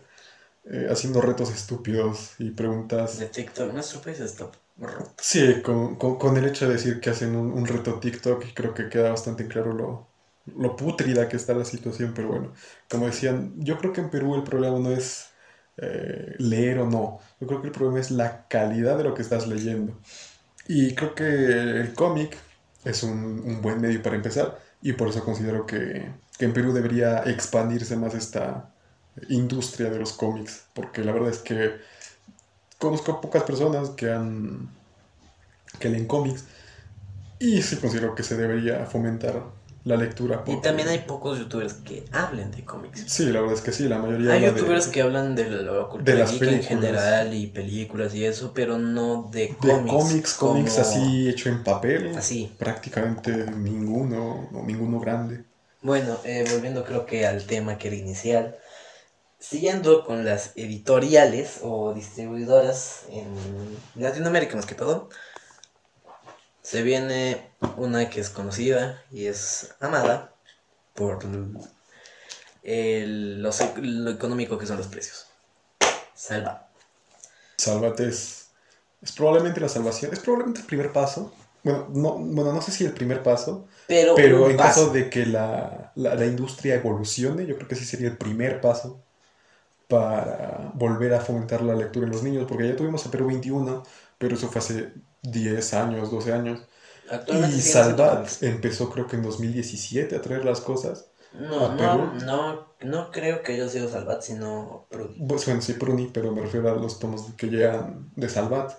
eh, haciendo retos estúpidos y preguntas. De TikTok. Nuestro país está roto. Sí, con, con- con el hecho de decir que hacen un, un reto TikTok, y creo que queda bastante claro lo, lo pútrida que está la situación, pero bueno, como decían, yo creo que en Perú el problema no es eh, leer o no, yo creo que el problema es la calidad de lo que estás leyendo. Y creo que el cómic es un, un buen medio para empezar, y por eso considero que, que en Perú debería expandirse más esta industria de los cómics, porque la verdad es que conozco pocas personas que han que leen cómics y sí considero que se debería fomentar la lectura. Y también hay pocos youtubers que hablen de cómics. Sí, la verdad es que sí, la mayoría Hay de- youtubers que hablan de la cultura de las geek en general y películas y eso, pero no de de cómics. cómics, así hecho en papel, Así. prácticamente ninguno, o ninguno grande. Bueno, eh, volviendo creo que al tema que era inicial, siguiendo con las editoriales o distribuidoras en Latinoamérica más que todo, se viene una que es conocida y es amada por el- lo, lo económico que son los precios. Salva. Sálvate es, es probablemente la salvación, es probablemente el primer paso. Bueno, no, bueno, no sé si el primer paso, Pero, pero en paso. caso de que la, la, la industria evolucione, yo creo que sí sería el primer paso para volver a fomentar la lectura en los niños, porque ya tuvimos a Perú 21, pero eso fue hace 10 años, 12 años. Y Salvat empezó creo que en 2017 a traer las cosas. No, a no, Perú. no, no creo que haya sido Salvat, sino Prudi. Pues, Bueno, sí, Pruni, pero me refiero a los tomos que llegan de Salvat.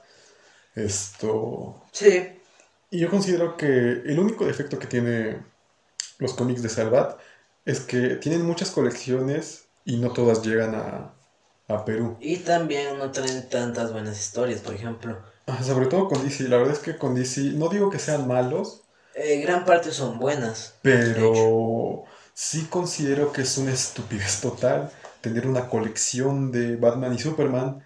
Esto... Sí, Y yo considero que el único defecto que tiene los cómics de Salvat es que tienen muchas colecciones y no todas llegan a, a Perú. Y también no traen tantas buenas historias, por ejemplo. Sobre todo con DC. La verdad es que con DC, no digo que sean malos, Eh, gran parte son buenas. pero sí considero que es una estupidez total tener una colección de Batman y Superman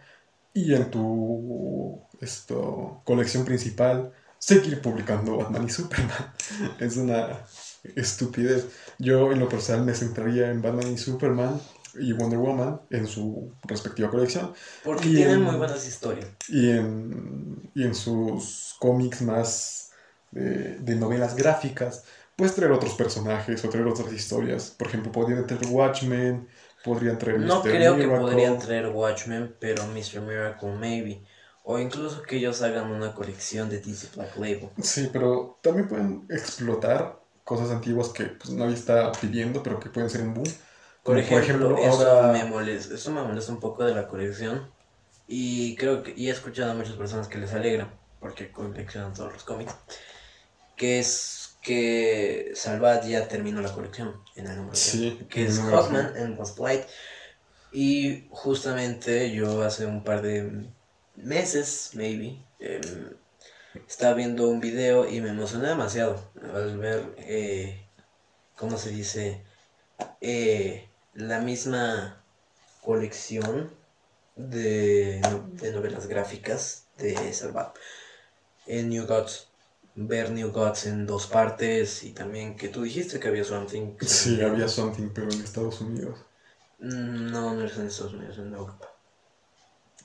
y en tu esto, colección principal seguir publicando Batman y Superman. Es una estupidez. Yo en lo personal me centraría en Batman y Superman y Wonder Woman en su respectiva colección Porque Y tienen en- muy buenas historias. y en, y en sus cómics más de, de novelas gráficas, puedes traer otros personajes o traer otras historias. Por ejemplo, podrían traer Watchmen, podrían traer No creo que podrían traer Watchmen, pero Mr. Miracle maybe. O incluso que ellos hagan una colección de DC Black Label. Sí, pero también pueden explotar cosas antiguas que pues, nadie está pidiendo, pero que pueden ser un boom. Por ejemplo, eso, me molesta, eso me molesta un poco de la colección. Y creo que y he escuchado a muchas personas que les alegra, porque coleccionan todos los cómics, que es que Salvat ya terminó la colección en el número Sí, 100, que en es Hawkman and Was Flight. Y justamente yo hace un par de meses, maybe, em, estaba viendo un video y me emocioné demasiado al ver, eh, ¿cómo se dice? Eh, la misma colección de, de novelas gráficas de Salvat en New Gods. Ver New Gods en dos partes y también que tú dijiste que había Something. Sí, había something, pero en Estados Unidos. Mm, No, no es en Estados Unidos, en Europa.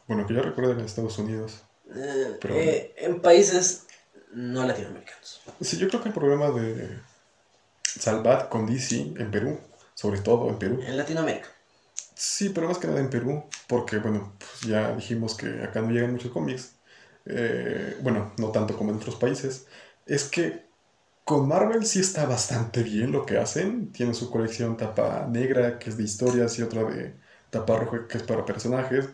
Bueno, que yo recuerdo en Estados Unidos. Eh, Pero- eh, en países no latinoamericanos. Sí, yo creo que el problema de Salvat con DC en Perú, sobre todo en Perú. En Latinoamérica. Sí, pero más que nada en Perú, porque bueno, pues ya dijimos que acá no llegan muchos cómics. Eh, bueno, no tanto como en otros países. Es que con Marvel sí está bastante bien lo que hacen. Tienen su colección tapa negra, que es de historias, y otra de tapa roja, que es para personajes.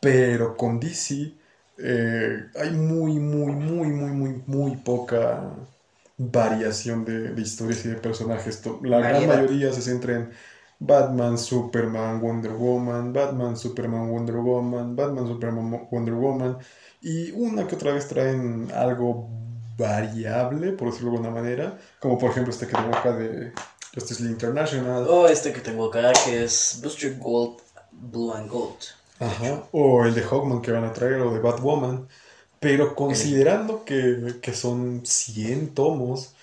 Pero con DC eh, hay muy, muy, muy, muy, muy, muy poca variación de, de historias y de personajes. La gran mayoría se centra en Batman, Superman, Wonder Woman, Batman, Superman, Wonder Woman, Batman, Superman, Wonder Woman. Y una que otra vez traen algo variable, por decirlo de alguna manera. Como por ejemplo este que tengo acá de Justice League International. O este que tengo acá que es Booster Gold, Blue and Gold. Ajá. O el de Hawkman que van a traer, o de Batwoman. Pero considerando que, que son 100 tomos,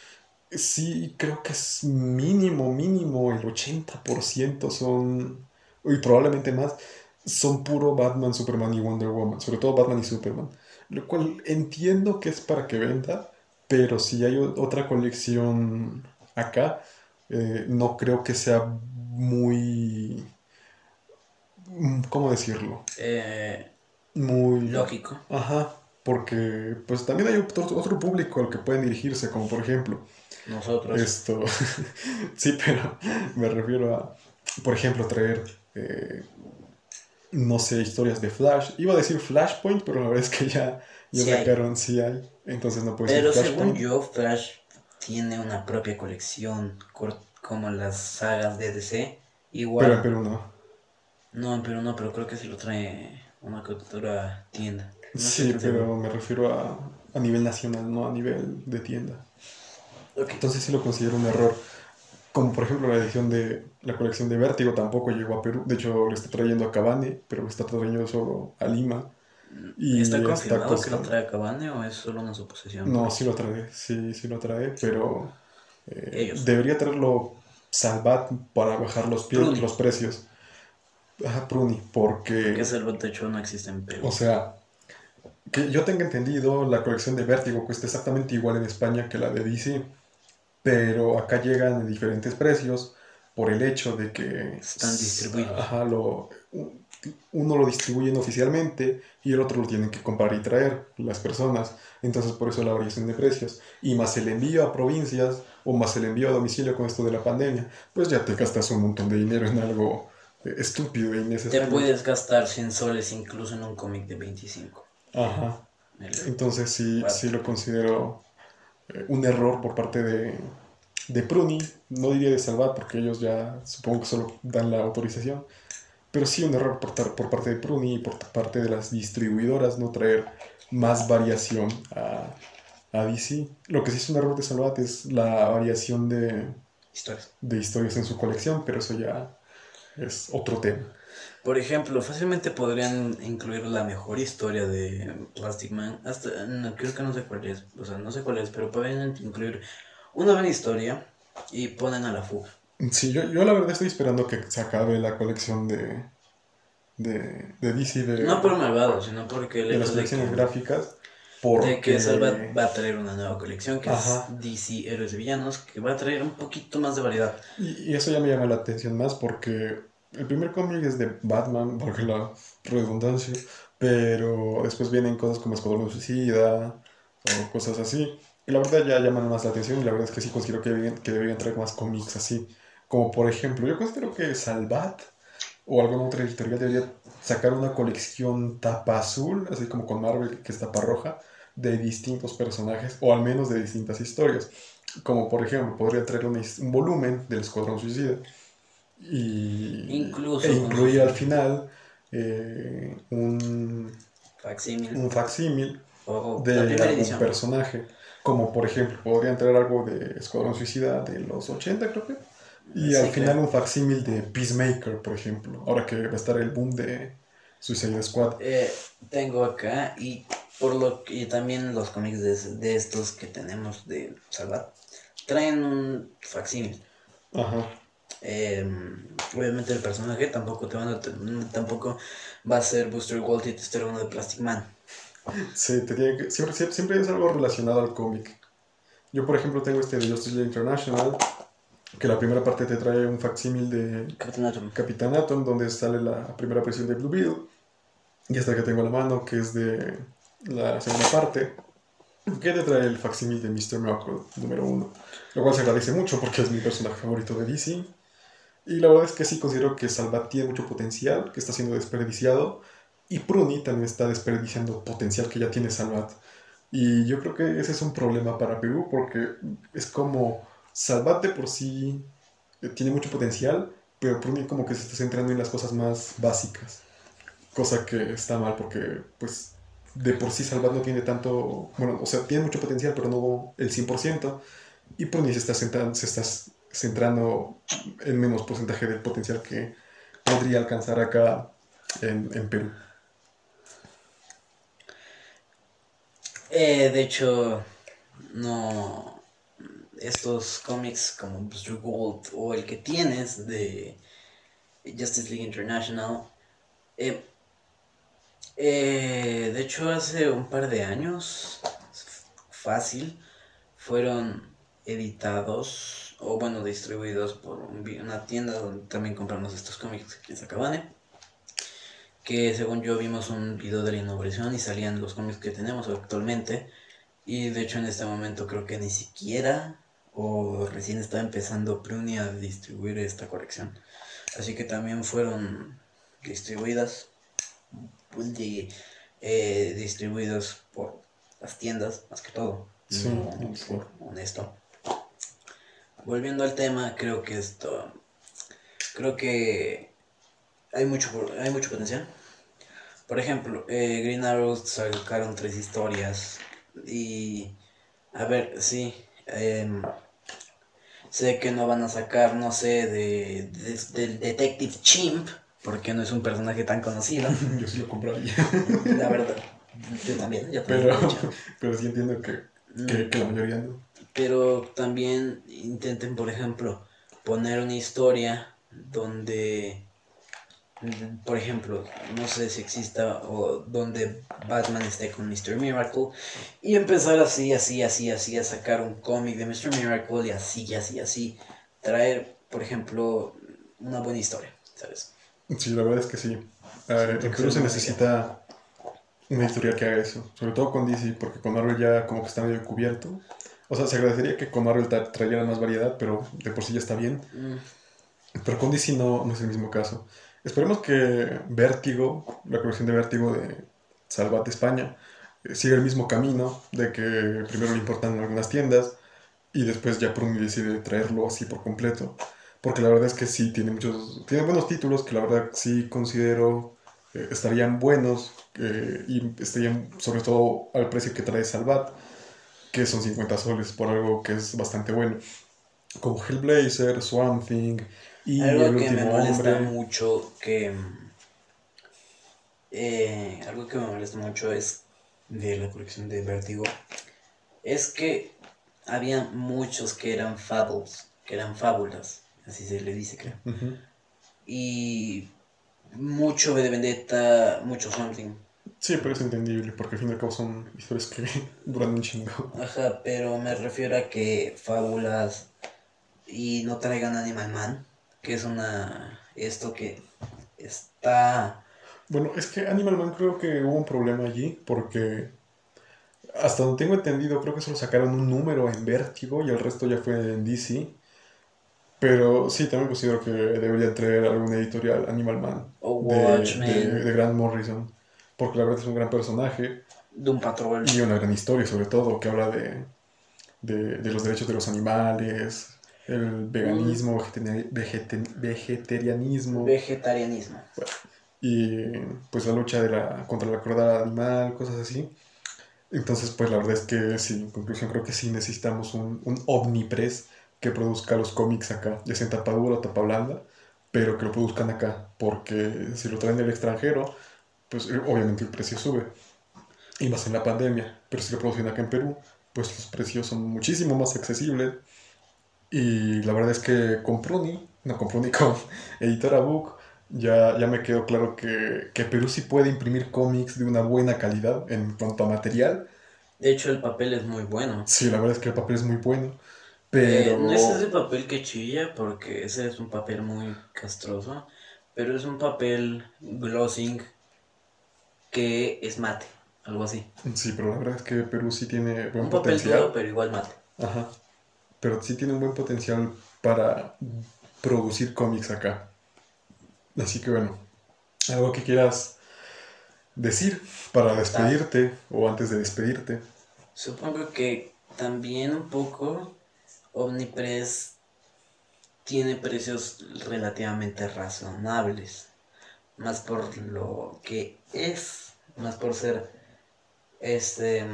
sí creo que es mínimo, mínimo el 80% son, y probablemente más, son puro Batman, Superman y Wonder Woman. Sobre todo Batman y Superman. Lo cual entiendo que es para que venda, pero si hay otra colección acá, eh, no creo que sea muy... ¿Cómo decirlo? Eh, Muy... lógico. Ajá, porque pues también hay otro, otro público al que pueden dirigirse, como por ejemplo, Nosotros. esto, sí, pero me refiero a, por ejemplo, traer, eh, no sé, historias de Flash. Iba a decir Flashpoint, pero la verdad es que ya, ya Sí hay. sacaron, sí hay, entonces no puedo Pero según yo, Flash tiene una propia colección, como las sagas de DC. Igual. Pero en Perú no. No, en Perú no, pero creo que se lo trae una otra tienda. No Sí, pero me refiero a, a nivel nacional, no a nivel de tienda. Ok. Entonces sí lo considero un error. Como por ejemplo la edición de la colección de Vértigo tampoco llegó a Perú. De hecho, lo está trayendo a Cabane, pero lo está trayendo solo a Lima. Y ¿Está está confirmado que lo trae Cabane o es solo una suposición? No, sí lo trae, sí, sí lo trae, pero eh, Ellos. debería traerlo Salvat para bajar los, pie- Pruni. los precios. Ajá, Pruni, porque... Que el techo no existe en Perú. O sea, que yo tenga entendido, la colección de Vértigo cuesta exactamente igual en España que la de DC, pero acá llegan en diferentes precios por el hecho de que Están distribuidos. Ajá, lo, uno lo distribuyen oficialmente y el otro lo tienen que comprar y traer las personas. Entonces por eso la variación de precios. Y más el envío a provincias o más el envío a domicilio con esto de la pandemia, pues ya te gastas un montón de dinero en algo eh, estúpido e Te innecesario. puedes gastar 100 soles incluso en un cómic de 25. Ajá. Entonces sí, Bueno. sí lo considero eh, un error por parte de, de Pruni, no diría de Salvat porque ellos ya supongo que solo dan la autorización, pero sí un error por, por parte de Pruni y por parte de las distribuidoras no traer más variación a, a DC. Lo que sí es un error de Salvat es la variación de, Historias. de historias en su colección, pero eso ya es otro tema. Por ejemplo, fácilmente podrían incluir la mejor historia de Plastic Man. Hasta, no, creo que no sé cuál es, o sea, no sé cuál es, pero podrían incluir una buena historia y ponen a la fuga. Sí, yo, yo la verdad estoy esperando que se acabe la colección de, de, de DC de, No por malvado, sino porque de las colecciones que, gráficas. Porque, de que Salvat va a traer una nueva colección que Ajá. es DC Héroes y Villanos, que va a traer un poquito más de variedad. y, y eso ya me llama la atención más porque el primer cómic es de Batman, porque la redundancia, pero después vienen cosas como Escuadrón Suicida o cosas así. Y la verdad ya llaman más la atención y la verdad es que sí considero que que deberían traer más cómics así. Como por ejemplo, yo considero que Salvat o alguna otra editorial debería sacar una colección tapa azul, así como con Marvel, que es tapa roja, de distintos personajes o al menos de distintas historias. Como por ejemplo, podría traer un volumen del Escuadrón Suicida y Incluso e incluir al final eh, un, Facsímil. un facsímil de algún edición. personaje. Como por ejemplo, podrían traer algo de Escuadrón Suicida de los 80, creo que. Y Sí, al final un facsímil de Peacemaker, por ejemplo. Ahora que va a estar el boom de Suicide Squad. Eh, tengo acá y por lo que y también los cómics de, de estos que tenemos de Salvat traen un facsímil. Ajá. Eh, obviamente el personaje tampoco te van a tampoco va a ser Booster Gold y te uno de Plastic Man. Sí, te tiene que- siempre, siempre, siempre es algo relacionado al cómic. Yo, por ejemplo, tengo este de Justice League International, que la primera parte te trae un facsímil de Atom. Capitán Atom, donde sale la primera aparición de Blue Beetle. Y esta que tengo a la mano, que es de la segunda parte, que te trae el facsímil de Mr. Miracle número uno. Lo cual se agradece mucho porque es mi personaje favorito de DC. Y la verdad es que sí considero que Salvat tiene mucho potencial, que está siendo desperdiciado. Y Pruni también está desperdiciando potencial que ya tiene Salvat. Y yo creo que ese es un problema para Perú porque es como Salvat de por sí eh, tiene mucho potencial, pero Pruni como que se está centrando en las cosas más básicas. Cosa que está mal porque pues de por sí Salvat no tiene tanto, bueno, o sea, tiene mucho potencial, pero no el 100%. Y Pruni se está centrando, se está centrando en menos porcentaje del potencial que podría alcanzar acá en, en Perú. Eh, de hecho, no. Estos cómics como Booster Gold o el que tienes de Justice League International. eh, eh, de hecho, hace un par de años, fácil, fueron editados o, bueno, distribuidos por una tienda donde también compramos estos cómics aquí en Sacabane que según yo vimos un video de la inauguración y salían los cómics que tenemos actualmente. Y de hecho en este momento creo que ni siquiera o recién está empezando Pruni a distribuir esta colección. Así que también fueron distribuidas, pues, de- eh, distribuidos por las tiendas más que todo. Sí, no sí. por honesto. Volviendo al tema, creo que esto, creo que hay mucho, hay mucho potencial. Por ejemplo, eh, Green Arrow sacaron tres historias y, a ver, sí, em, sé que no van a sacar, no sé, de, de- del Detective Chimp, porque no es un personaje tan conocido, Yo sí lo compraría. la verdad. Yo también, yo también. Pero, pero sí entiendo que, que, que la mayoría no. Pero también intenten, por ejemplo, poner una historia donde, por ejemplo, no sé si exista o donde Batman esté con Mr. Miracle y empezar así, así, así, así a sacar un cómic de Mr. Miracle y así, y así, así. Traer, por ejemplo, una buena historia, ¿sabes? Sí, la verdad es que sí. En Perú es se necesita una editorial que haga eso. Sobre todo con DC, porque con Marvel ya como que está medio cubierto. O sea, se agradecería que con Marvel tra- trayera más variedad, pero de por sí ya está bien. Mm, Pero con DC no, no es el mismo caso. Esperemos que Vértigo, la colección de Vértigo de Salvat España, eh, siga el mismo camino de que primero le importan algunas tiendas y después ya Pruni decide traerlo así por completo. Porque la verdad es que sí, tiene muchos, tiene buenos títulos que la verdad sí considero eh, estarían buenos eh, y estarían sobre todo al precio que trae Salvat, que son 50 soles por algo que es bastante bueno. Como Hellblazer, Swamp Thing y algo El que me molesta Hombre. mucho que eh, algo que me molesta mucho es de la colección de Vertigo es que había muchos que eran fables que eran fábulas así se le dice creo y mucho de Vendetta mucho something Sí, pero es entendible, porque al fin y al cabo son historias que duran un chingo. ajá pero me refiero a que fábulas y no traigan Animal Man que es una esto que está... Bueno, es que Animal Man creo que hubo un problema allí porque hasta donde tengo entendido creo que solo sacaron un número en Vértigo y el resto ya fue en DC. Pero sí, también considero que debería traer algún editorial Animal Man O de, Watchmen, de, de Grant Morrison. Porque la verdad es un gran personaje Doom Patrol. y una gran historia sobre todo que habla de, de, de los derechos de los animales, el veganismo, vegete- vegetarianismo. Vegetarianismo. y pues la lucha de la, contra la crueldad animal, cosas así. Entonces, pues la verdad es que sí, en conclusión creo que sí necesitamos un, un omnipress que produzca los cómics acá, ya sea en tapa dura o tapa blanda, pero que lo produzcan acá, porque si lo traen del extranjero, pues eh, obviamente el precio sube, y más en la pandemia, pero si lo producen acá en Perú, pues los precios son muchísimo más accesibles, y la verdad es que con Pruni, no con Pruni, con Editora Book, ya, ya me quedó claro que, que Perú sí puede imprimir cómics de una buena calidad en cuanto a material. De hecho, el papel es muy bueno. Sí, la verdad es que el papel es muy bueno. Eh, Pero no es ese papel que chilla, porque ese es un papel muy castroso, pero es un papel glossing que es mate, algo así. sí, pero la verdad es que Perú sí tiene buen Un papel potencial. duro, pero igual mate. Ajá. Pero sí tiene un buen potencial para producir cómics acá. Así que bueno, algo que quieras decir para despedirte o antes de despedirte. Supongo que también un poco Omnipress tiene precios relativamente razonables. Más por lo que es, más por ser este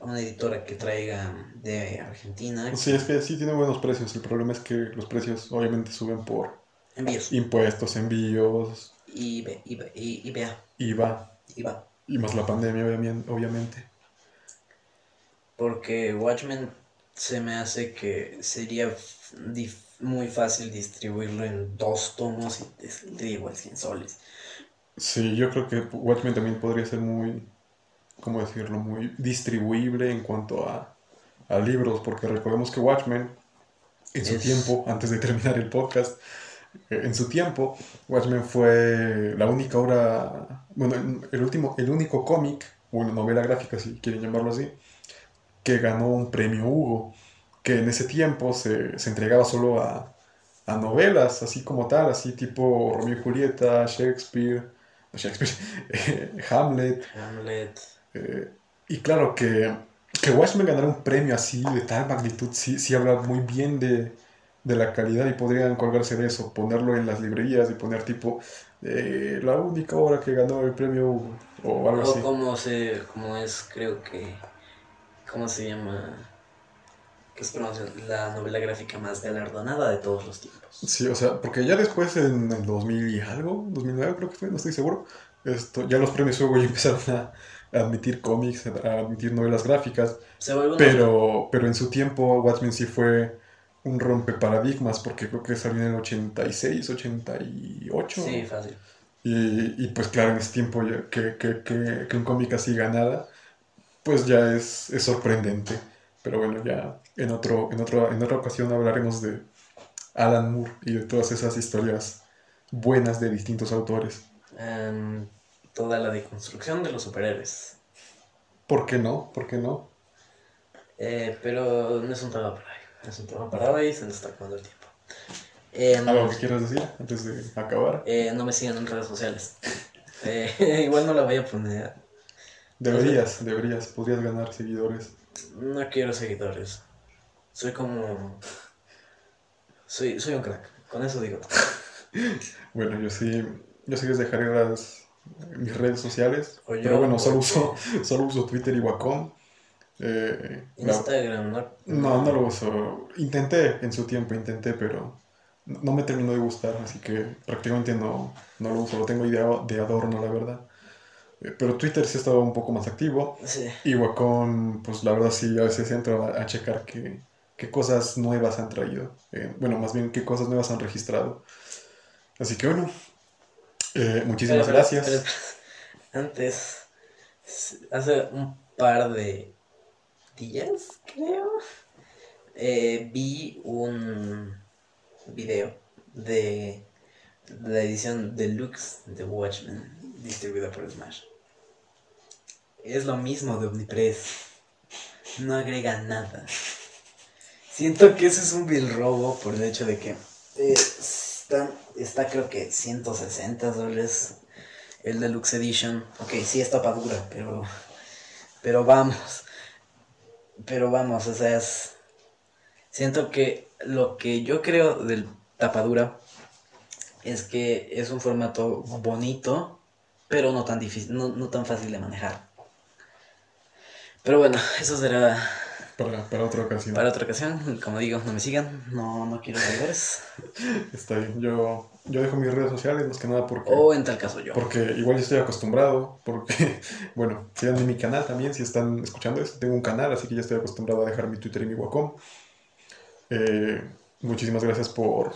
una editora que traiga de Argentina Sí, es que sí tiene buenos precios. El problema es que los precios obviamente suben por envíos impuestos, envíos, y y vea, IVA y va. y más la pandemia obviamente. Porque Watchmen se me hace que sería muy fácil distribuirlo en dos tomos y te saldría igual 100 soles. Sí, yo creo que Watchmen también podría ser muy, ¿cómo decirlo? Muy distribuible en cuanto a, a libros, porque recordemos que Watchmen, en su Es- tiempo, antes de terminar el podcast, eh, en su tiempo, Watchmen fue la única obra, bueno, el último, el único cómic, bueno, novela gráfica, si quieren llamarlo así, que ganó un premio Hugo, que en ese tiempo se, se entregaba solo a, a novelas, así como tal, así tipo Romeo y Julieta, Shakespeare, Shakespeare, eh, Hamlet, Hamlet. eh, y claro que, que Watchmen ganara un premio así de tal magnitud, sí, sí habla muy bien de, de la calidad y podrían colgarse de eso, ponerlo en las librerías y poner tipo eh, la única obra que ganó el premio o algo O así. como, se, como es, creo que. ¿Cómo se llama? Que es la novela gráfica más galardonada de todos los tiempos. Sí, o sea, porque ya después en el 2000 y algo, 2009 creo que fue, no estoy seguro, esto, ya los premios Hugo ya empezaron a, admitir cómics, a admitir novelas gráficas, Se pero, pero en su tiempo Watchmen sí fue un rompeparadigmas, porque creo que salió en el 86, 88. Sí, fácil. Y, y pues claro, en ese tiempo ya que, que, que, que un cómic así ganara, pues ya es, es sorprendente. Pero bueno, ya en, otro, en, otro, en otra ocasión hablaremos de Alan Moore y de todas esas historias buenas de distintos autores. Em, toda la deconstrucción de los superhéroes. ¿Por qué no? ¿Por qué no? Eh, pero no es un tema para hoy. Es un tema para hoy y se nos está acabando el tiempo. Em, ¿Algo que quieras decir antes de acabar? eh, no me sigan en redes sociales. Eh, igual no la voy a poner. Deberías, deberías, podrías ganar seguidores. No quiero seguidores. Soy como. Soy, soy un crack. Con eso digo. Bueno, yo sí, yo sí les dejaré las, mis redes sociales, O yo, pero bueno, solo uso, solo uso Twitter y Wacom. Eh, la- Instagram, ¿no? No, no lo uso. Intenté en su tiempo, intenté, pero no me terminó de gustar, así que prácticamente no, no lo uso. Lo tengo ahí de, adorno, la verdad. Eh, Pero Twitter sí estaba un poco más activo. Sí. Y Wacom, pues la verdad sí, a veces entro a, a checar qué, qué cosas nuevas han traído. Eh, bueno, más bien qué cosas nuevas han registrado. Así que bueno, eh, muchísimas Pero, pero, gracias. pero, antes, hace un par de días, creo, eh, vi un video de la edición deluxe de Watchmen, distribuida por Smash. Es lo mismo de Omnipress. No agrega nada. Siento que ese es un bill robo por el hecho de que eh, está, está creo que 160 dólares el Deluxe Edition. Ok, sí es tapadura, pero, pero vamos. Pero vamos, o sea, es... Siento que lo que yo creo del tapadura es que es un formato bonito, pero no tan difícil, no, no tan fácil de manejar. Pero bueno, eso será Para, para otra ocasión. para otra ocasión. Como digo, no me sigan, no, no quiero seguidores. Está bien. Yo, yo dejo mis redes sociales más que nada porque, O en tal caso yo. porque igual ya estoy acostumbrado. Porque, bueno, sigan en mi canal también si están escuchando esto. Tengo un canal, así que ya estoy acostumbrado a dejar mi Twitter y mi Wacom. Eh, muchísimas gracias por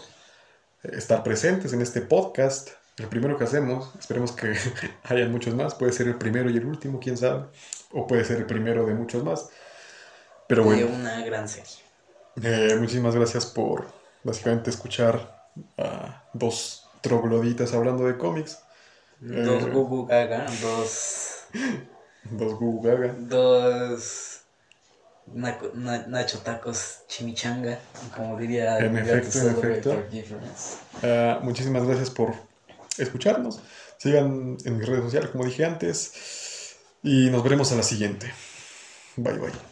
estar presentes en este podcast. El primero que hacemos. Esperemos que hayan muchos más. Puede ser el primero y el último, quién sabe. O puede ser el primero de muchos más. Pero De bueno. una gran serie. Eh, muchísimas gracias por básicamente escuchar a dos trogloditas hablando de cómics, Dos Eh. Gugu Gaga, dos. dos Gugu Gaga. Dos. Na- Nacho Tacos Chimichanga, como diría En efecto, en efecto. Ah, muchísimas gracias por escucharnos. Sigan en mis redes sociales, como dije antes. Y nos veremos a la siguiente. Bye bye.